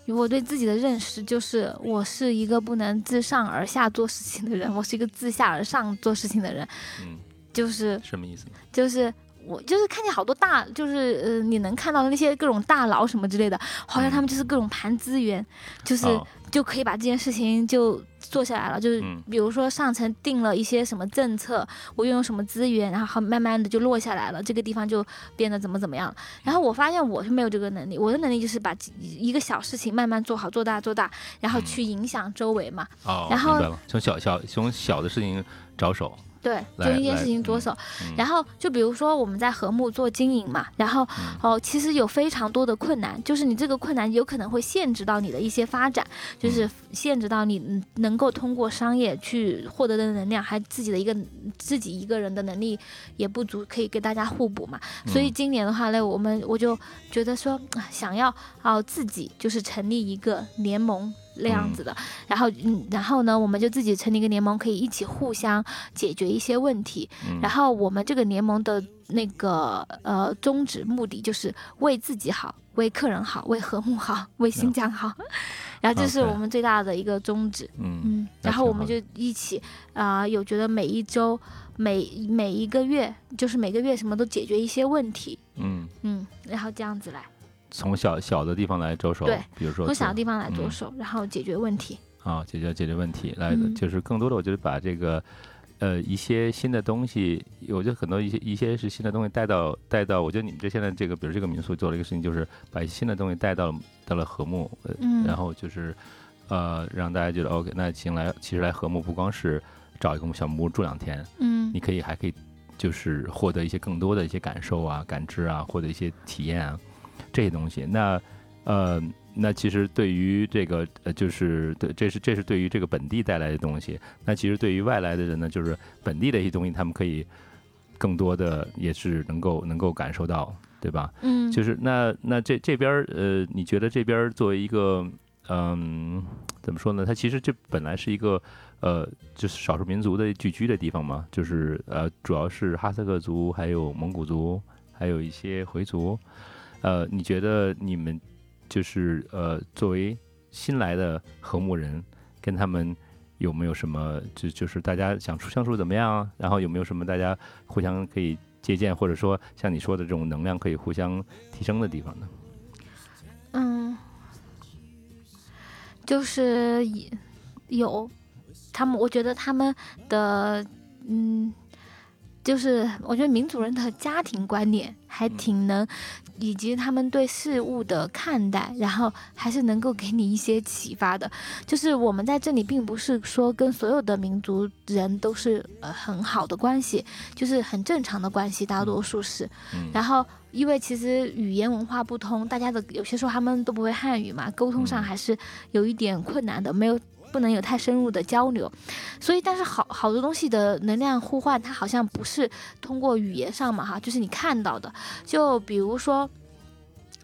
我对自己的认识，就是我是一个不能自上而下做事情的人，我是一个自下而上做事情的人。嗯，就是什么意思？就是我就是看见好多大，就是呃，你能看到的那些各种大佬什么之类的，好像他们就是各种盘资源，就是。就可以把这件事情就做下来了，就是比如说上层定了一些什么政策，我拥有什么资源，然后慢慢的就落下来了，这个地方就变得怎么怎么样。然后我发现我是没有这个能力，我的能力就是把一个小事情慢慢做好，做大做大，然后去影响周围嘛。哦，然后从小小从小的事情着手。对，就一件事情着嗯手。嗯然后就比如说我们在和睦做经营嘛，然后嗯哦，其实有非常多的困难，就是你这个困难有可能会限制到你的一些发展，嗯就是限制到你嗯能够通过商业去获得的能量，还自己的一个自己一个人的能力也不足，可以给大家互补嘛。所以嗯今年的话呢，我们我就觉得说，啊想要哦自己就是成立一个联盟。那样子的，然后嗯，然后呢，我们就自己成立一个联盟，可以一起互相解决一些问题。嗯然后我们这个联盟的那个呃宗旨目的就是为自己好，为客人好，为和睦好，为新疆好。然后这是我们最大的一个宗旨。嗯嗯，然后我们就一起啊、有觉得每一周、每每一个月，就是每个月什么都解决一些问题。嗯，嗯，然后这样子来，从小小的地方来着手，对，比如说从小的地方来着嗯手，然后解决问题。啊，解决解决问题，来、嗯就是更多的，我觉得把这个呃一些新的东西，我觉得很多一些一些是新的东西带到带到，我觉得你们这现在这个，比如这个民宿做了一个事情，就是把新的东西带到了到了和睦，呃嗯，然后就是呃让大家觉得 OK，那行来其实来和睦不光是找一个小木屋住两天，嗯你可以还可以就是获得一些更多的一些感受啊、感知啊，或者一些体验啊这些东西。那呃，那其实对于这个呃，就是对，这是这是对于这个本地带来的东西。那其实对于外来的人呢，就是本地的一些东西，他们可以更多的也是能够能够感受到，对吧？嗯，就是那那这这边儿呃，你觉得这边儿作为一个嗯，怎么说呢？它其实这本来是一个呃，就是少数民族的聚居的地方嘛，就是呃，主要是哈萨克族，还有蒙古族，还有一些回族。呃，你觉得你们就是呃，作为新来的和睦人，跟他们有没有什么就就是大家相处相处怎么样啊？然后有没有什么大家互相可以借鉴，或者说像你说的这种能量可以互相提升的地方呢？嗯，就是有他们，我觉得他们的嗯，就是我觉得民族人的家庭观念还嗯挺能，以及他们对事物的看待，然后还是能够给你一些启发的。就是我们在这里并不是说跟所有的民族人都是呃很好的关系，就是很正常的关系，大多数是。嗯然后，因为其实语言文化不通，大家的有些时候他们都不会汉语嘛，沟通上嗯还是有一点困难的，没有不能有太深入的交流。所以，但是好好多东西的能量互换，它好像不是通过语言上嘛，哈，就是你看到的，就比如说，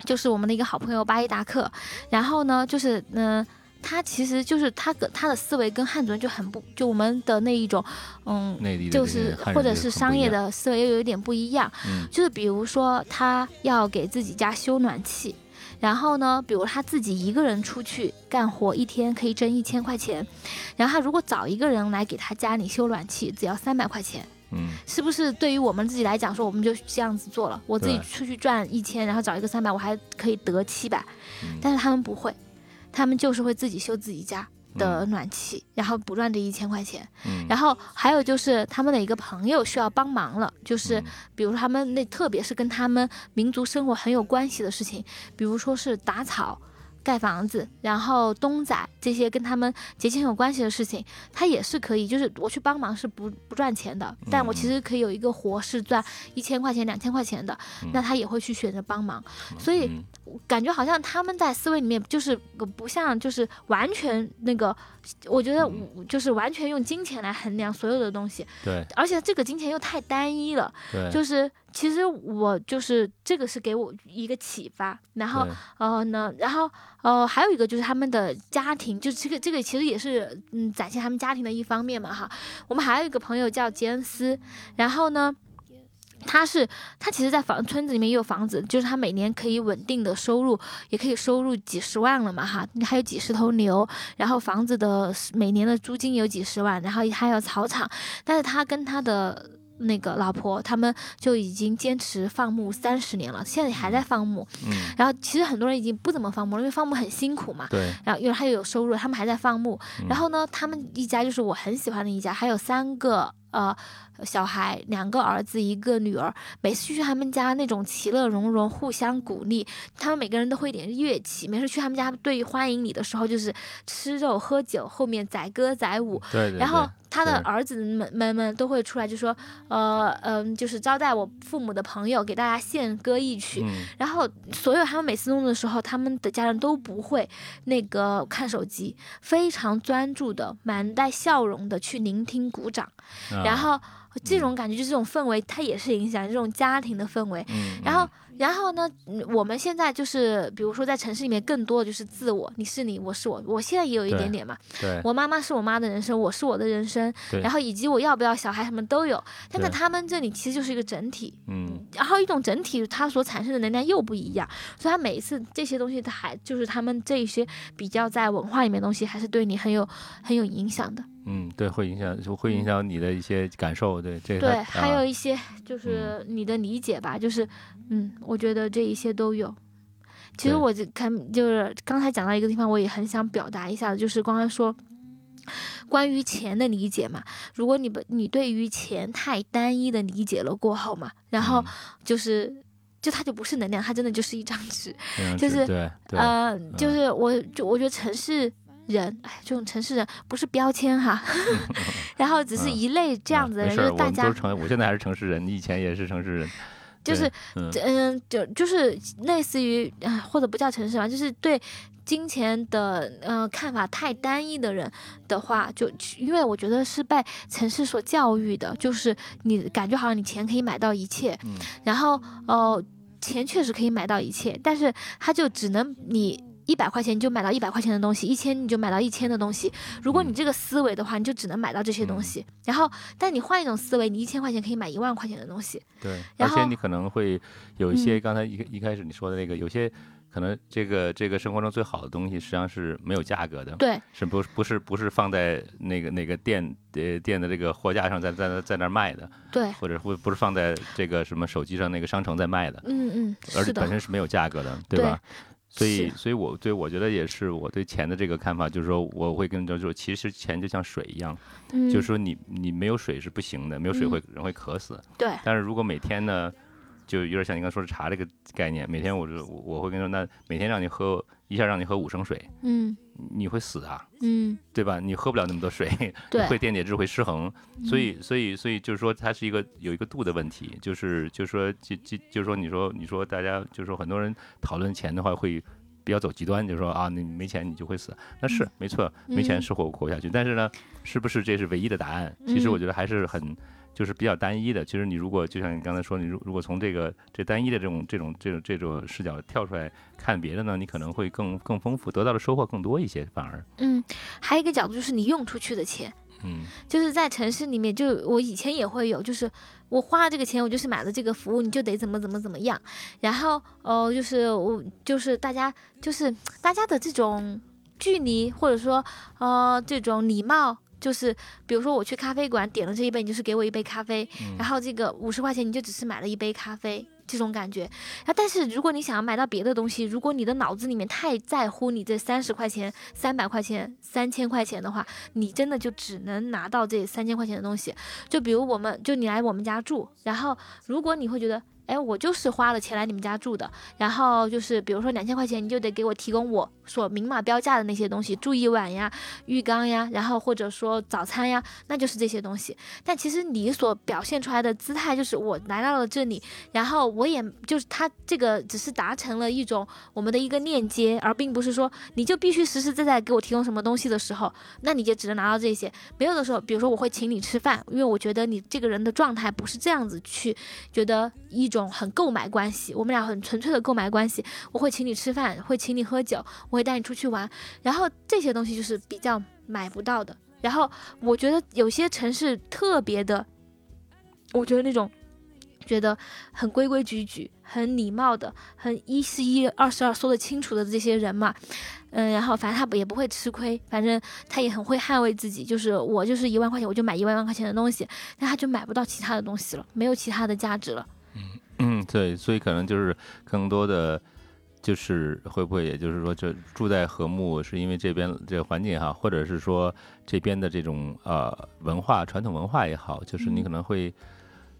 就是我们的一个好朋友巴依达克，然后呢，就是嗯。他其实就是他跟他的思维跟汉族人就很不，就我们的那一种，嗯，就是或者是商业的思维又有点不一样。嗯就是比如说他要给自己家修暖气，然后呢，比如他自己一个人出去干活，一天可以挣一千块钱，然后他如果找一个人来给他家里修暖气，只要三百块钱，嗯。是不是对于我们自己来讲说，我们就这样子做了，我自己出去赚一千，然后找一个三百，我还可以得七百，嗯。但是他们不会，他们就是会自己修自己家。的暖气，然后不赚这一千块钱，嗯，然后还有就是他们的一个朋友需要帮忙了，就是嗯。比如他们那特别是跟他们民族生活很有关系的事情，比如说是打草、盖房子，然后东仔这些跟他们节庆有关系的事情，他也是可以，就是我去帮忙是不不赚钱的，但我其实可以有一个活是赚一千块钱、两千块钱的，那他也会去选择帮忙，所以嗯感觉好像他们在思维里面就是不像就是完全那个，我觉得就是完全用金钱来衡量所有的东西，对而且这个金钱又太单一了。对，就是其实我就是这个是给我一个启发，然后对呃呢，然后呃还有一个就是他们的家庭，就是这个这个其实也是嗯展现他们家庭的一方面嘛哈。我们还有一个朋友叫杰恩斯，然后呢。他是他其实，在房村子里面也有房子，就是他每年可以稳定的收入，也可以收入几十万了嘛哈，还有几十头牛，然后房子的每年的租金有几十万，然后还有草场，但是他跟他的那个老婆，他们就已经坚持放牧三十年了，现在还在放牧。嗯然后其实很多人已经不怎么放牧了，因为放牧很辛苦嘛。对，然后因为他又有收入，他们还在放牧。嗯然后呢，他们一家就是我很喜欢的一家，还有三个呃小孩，两个儿子一个女儿，每次去他们家那种其乐融融，互相鼓励，他们每个人都会点乐器，每次去他们家对欢迎你的时候就是吃肉喝酒，后面载歌载舞，对对然后他的儿子们们们都会出来就说，呃嗯、就是招待我父母的朋友，给大家献歌一曲。嗯然后所有他们每次弄的时候，他们的家人都不会那个看手机，非常专注的、满带笑容的去聆听、鼓掌。啊然后这种感觉，就是这种氛围，它也是影响这种家庭的氛围。嗯，然后，然后呢，嗯我们现在就是，比如说在城市里面，更多的就是自我，你是你，我是我。我现在也有一点点嘛，对我妈妈是我妈的人生，我是我的人生，对然后以及我要不要小孩什么都有。但在他们这里其实就是一个整体，嗯然后一种整体它所产生的能量又不一样，所以它每一次这些东西，它还就是他们这一些比较在文化里面的东西，还是对你很有很有影响的。嗯，对，会影响，就会影响你的一些感受，对这个对，还有啊一些就是你的理解吧，就是嗯，我觉得这一些都有。其实我就看，就是刚才讲到一个地方，我也很想表达一下，就是刚刚说关于钱的理解嘛。如果你不你对于钱太单一的理解了过后嘛，然后嗯就是。就它就不是能量，它真的就是一张纸。就是子对对呃，就是我就我觉得城市人，哎，这种城市人不是标签哈，然后只是嗯一类这样子的人，就是大家我现在还是城市人，你以前也是城市人，就是嗯。嗯，就就是类似于啊、或者不叫城市吧，就是对金钱的呃看法太单一的人的话，就因为我觉得是被城市所教育的，就是你感觉好像你钱可以买到一切，嗯。然后呃钱确实可以买到一切，但是它就只能你。一百块钱你就买到一百块钱的东西，一千你就买到一千的东西。如果你嗯这个思维的话，你就只能买到这些东西。然后，但你换一种思维，你一千块钱可以买一万块钱的东西。对，而且你可能会有一些嗯刚才一一开始你说的那个，有些可能这个这个生活中最好的东西实际上是没有价格的，对，是不不是不是放在那个那个店呃店的这个货架上在在那在那儿卖的，对，或者不不是放在这个什么手机上那个商城在卖的，嗯嗯，而本，身是没有价格的，对对吧？所以，所以我对我觉得也是我对钱的这个看法，就是说我会跟你说，其实钱就像水一样，嗯，就是说你你没有水是不行的，没有水会人会渴死。对，但是如果每天呢，就有点像你刚说的茶这个概念，每天我就我我会跟你说，那每天让你喝一下让你喝五升水，嗯你会死啊，嗯，对吧？你喝不了那么多水，对，会电解质会失衡，所嗯以所以所以就是说它是一个有一个度的问题，就是就是说就就就是说你说你说大家就是说很多人讨论钱的话会。比较走极端，就是说啊，你没钱你就会死，那是没错，没钱嗯是活活不下去。但是呢，是不是这是唯一的答案？其实我嗯觉得还是很就是比较单一的。其实你如果就像你刚才说，你如如果从这个这单一的这种这种这种这种视角跳出来看别的呢，你可能会更更丰富，得到的收获更多一些，反而嗯，还有一个角度就是你用出去的钱，嗯就是在城市里面，就我以前也会有，就是我花了这个钱，我就是买了这个服务，你就得怎么怎么怎么样。然后呃，就是我就是大家就是大家的这种距离，或者说呃这种礼貌。就是，比如说我去咖啡馆点了这一杯，你就是给我一杯咖啡，嗯然后这个五十块钱你就只是买了一杯咖啡，这种感觉。然后，但是如果你想要买到别的东西，如果你的脑子里面太在乎你这三十块钱、三百块钱、三千块钱的话，你真的就只能拿到这三千块钱的东西。就比如我们，就你来我们家住，然后如果你会觉得，哎，我就是花了钱来你们家住的，然后就是比如说两千块钱，你就得给我提供我所明码标价的那些东西，住一晚呀、浴缸呀，然后或者说早餐呀，那就是这些东西。但其实你所表现出来的姿态，就是我来到了这里，然后我也就是他这个只是达成了一种我们的一个链接，而并不是说你就必须实实在在给我提供什么东西的时候，那你就只能拿到这些。没有的时候，比如说我会请你吃饭，因为我觉得你这个人的状态不是这样子去觉得一种很购买关系，我们俩很纯粹的购买关系。我会请你吃饭，会请你喝酒，我会带你出去玩，然后这些东西就是比较买不到的。然后我觉得有些城市特别的，我觉得那种觉得很规规矩矩、很礼貌的、很一是一、二是二说得清楚的这些人嘛，嗯，然后反正他也不会吃亏，反正他也很会捍卫自己，就是我就是一万块钱我就买一万块钱的东西，但他就买不到其他的东西了，没有其他的价值了。嗯，对，所以可能就是更多的就是会不会也就是说，这住在和睦是因为这边这个环境也好，或者是说这边的这种呃文化传统文化也好，就是你可能会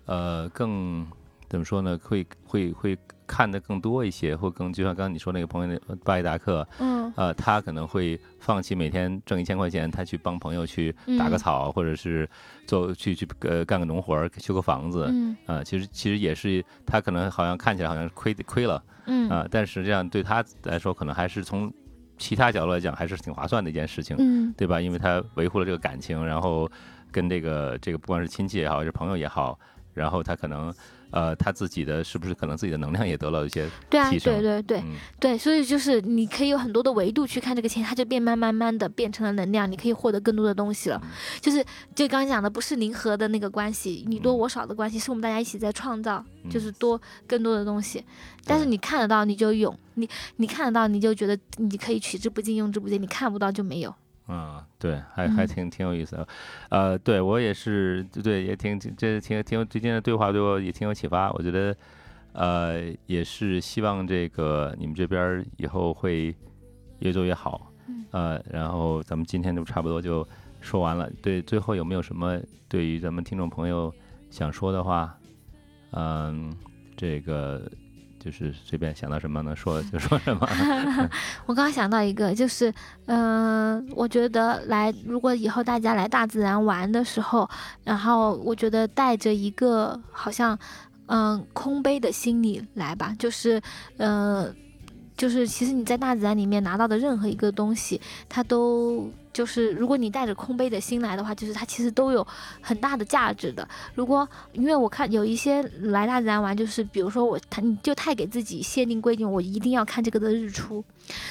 呃更怎么说呢？会会会看得更多一些，或更就像刚刚你说那个朋友那巴伊达克，嗯呃，他可能会放弃每天挣一千块钱，他去帮朋友去打个嗯草，或者是做去去呃干个农活儿，修个房子，嗯啊，其实其实也是他可能好像看起来好像是亏亏了嗯啊，但实际上对他来说，可能还是从其他角度来讲，还是挺划算的一件事情，嗯对吧？因为他维护了这个感情，然后跟这个这个不管是亲戚也好，还是朋友也好，然后他可能呃他自己的是不是可能自己的能量也得到一些对啊，对对对嗯对，所以就是你可以有很多的维度去看这个钱，它就变慢慢慢的变成了能量，你可以获得更多的东西了。就是就刚刚讲的，不是零和的那个关系，你多嗯我少的关系，是我们大家一起在创造，就嗯是多更多的东西。但是你看得到你就有，你你看得到你就觉得你可以取之不尽用之不竭，你看不到就没有。啊，对，还还嗯。挺挺有意思的，呃，对我也是，对，也挺这挺挺有最近的对话对我也挺有启发，我觉得，呃，也是希望这个你们这边儿以后会越做越好，嗯。呃，然后咱们今天就差不多就说完了，对，最后有没有什么对于咱们听众朋友想说的话？嗯，这个就是随便想到什么能说就说什么，我刚刚想到一个，就是，嗯、我觉得来，如果以后大家来大自然玩的时候，然后我觉得带着一个好像，嗯、空杯的心理来吧，就是，呃，就是其实你在大自然里面拿到的任何一个东西，它都就是，如果你带着空杯的心来的话，就是它其实都有很大的价值的。如果因为我看有一些来大自然玩，就是比如说我他你就太给自己限定规定，我一定要看这个的日出，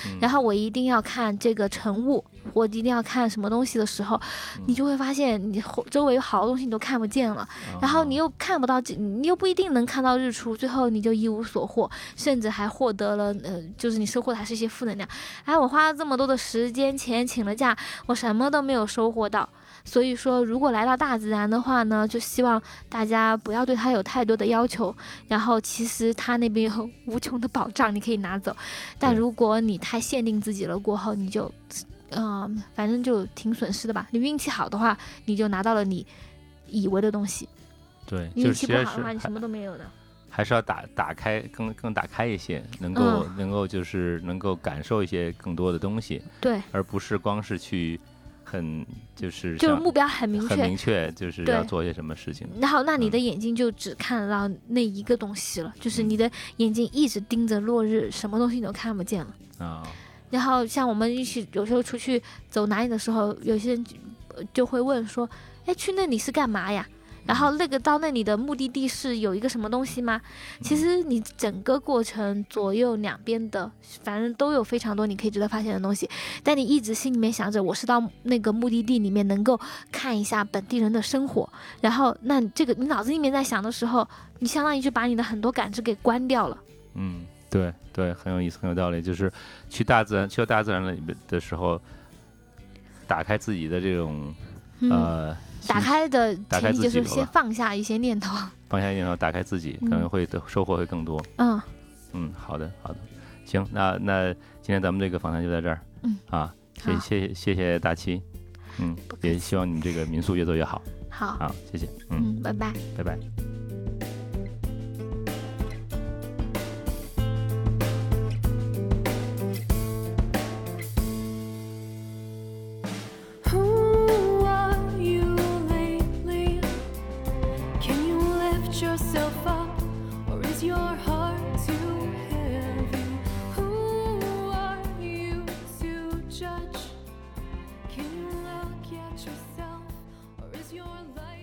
嗯然后我一定要看这个晨雾，我一定要看什么东西的时候，你就会发现你周围有好多东西你都看不见了，然后你哦又看不到，你又不一定能看到日出，最后你就一无所获，甚至还获得了呃，就是你收获的还是一些负能量。哎，我花了这么多的时间钱请了假，我什么都没有收获到。所以说，如果来到大自然的话呢，就希望大家不要对它有太多的要求。然后，其实它那边有 无穷的宝藏，你可以拿走。但如果你太限定自己了，过后你就，嗯、反正就挺损失的吧。你运气好的话，你就拿到了你以为的东西；对，你运气不好的话，你什么都没有的。还是要打打开更更打开一些，能够、嗯能够就是能够感受一些更多的东西，对，而不是光是去很就是就是目标很明确很。明确，就是要做些什么事情。然后，那你的嗯眼睛就只看得到那一个东西了，就是嗯你的眼睛一直盯着落日，什么东西你都看不见了。啊，然后像我们一起有时候出去走哪里的时候，有些人就会问说：“哎，去那里是干嘛呀？”然后那个到那里的目的地是有一个什么东西吗？其实你整个过程左右两边的，反正都有非常多你可以值得发现的东西。但你一直心里面想着，我是到那个目的地里面能够看一下本地人的生活，然后那这个你脑子里面在想的时候，你相当于就把你的很多感知给关掉了。嗯，对对，很有意思，很有道理。就是去大自然，去到大自然里面的时候，打开自己的这种嗯，呃，打开的前提就是先放下一些念头。放下念头，打开自己，可能嗯会得收获会更多。嗯，嗯，好的，好的，行，那那今天咱们这个访谈就在这儿。嗯，啊，谢谢谢谢谢大七，嗯也希望你们这个民宿越做越好。好，好，谢谢，嗯，嗯，拜拜。拜拜。yourself up, or is your heart too heavy? Who are you to judge? Can you look at yourself, or is your life?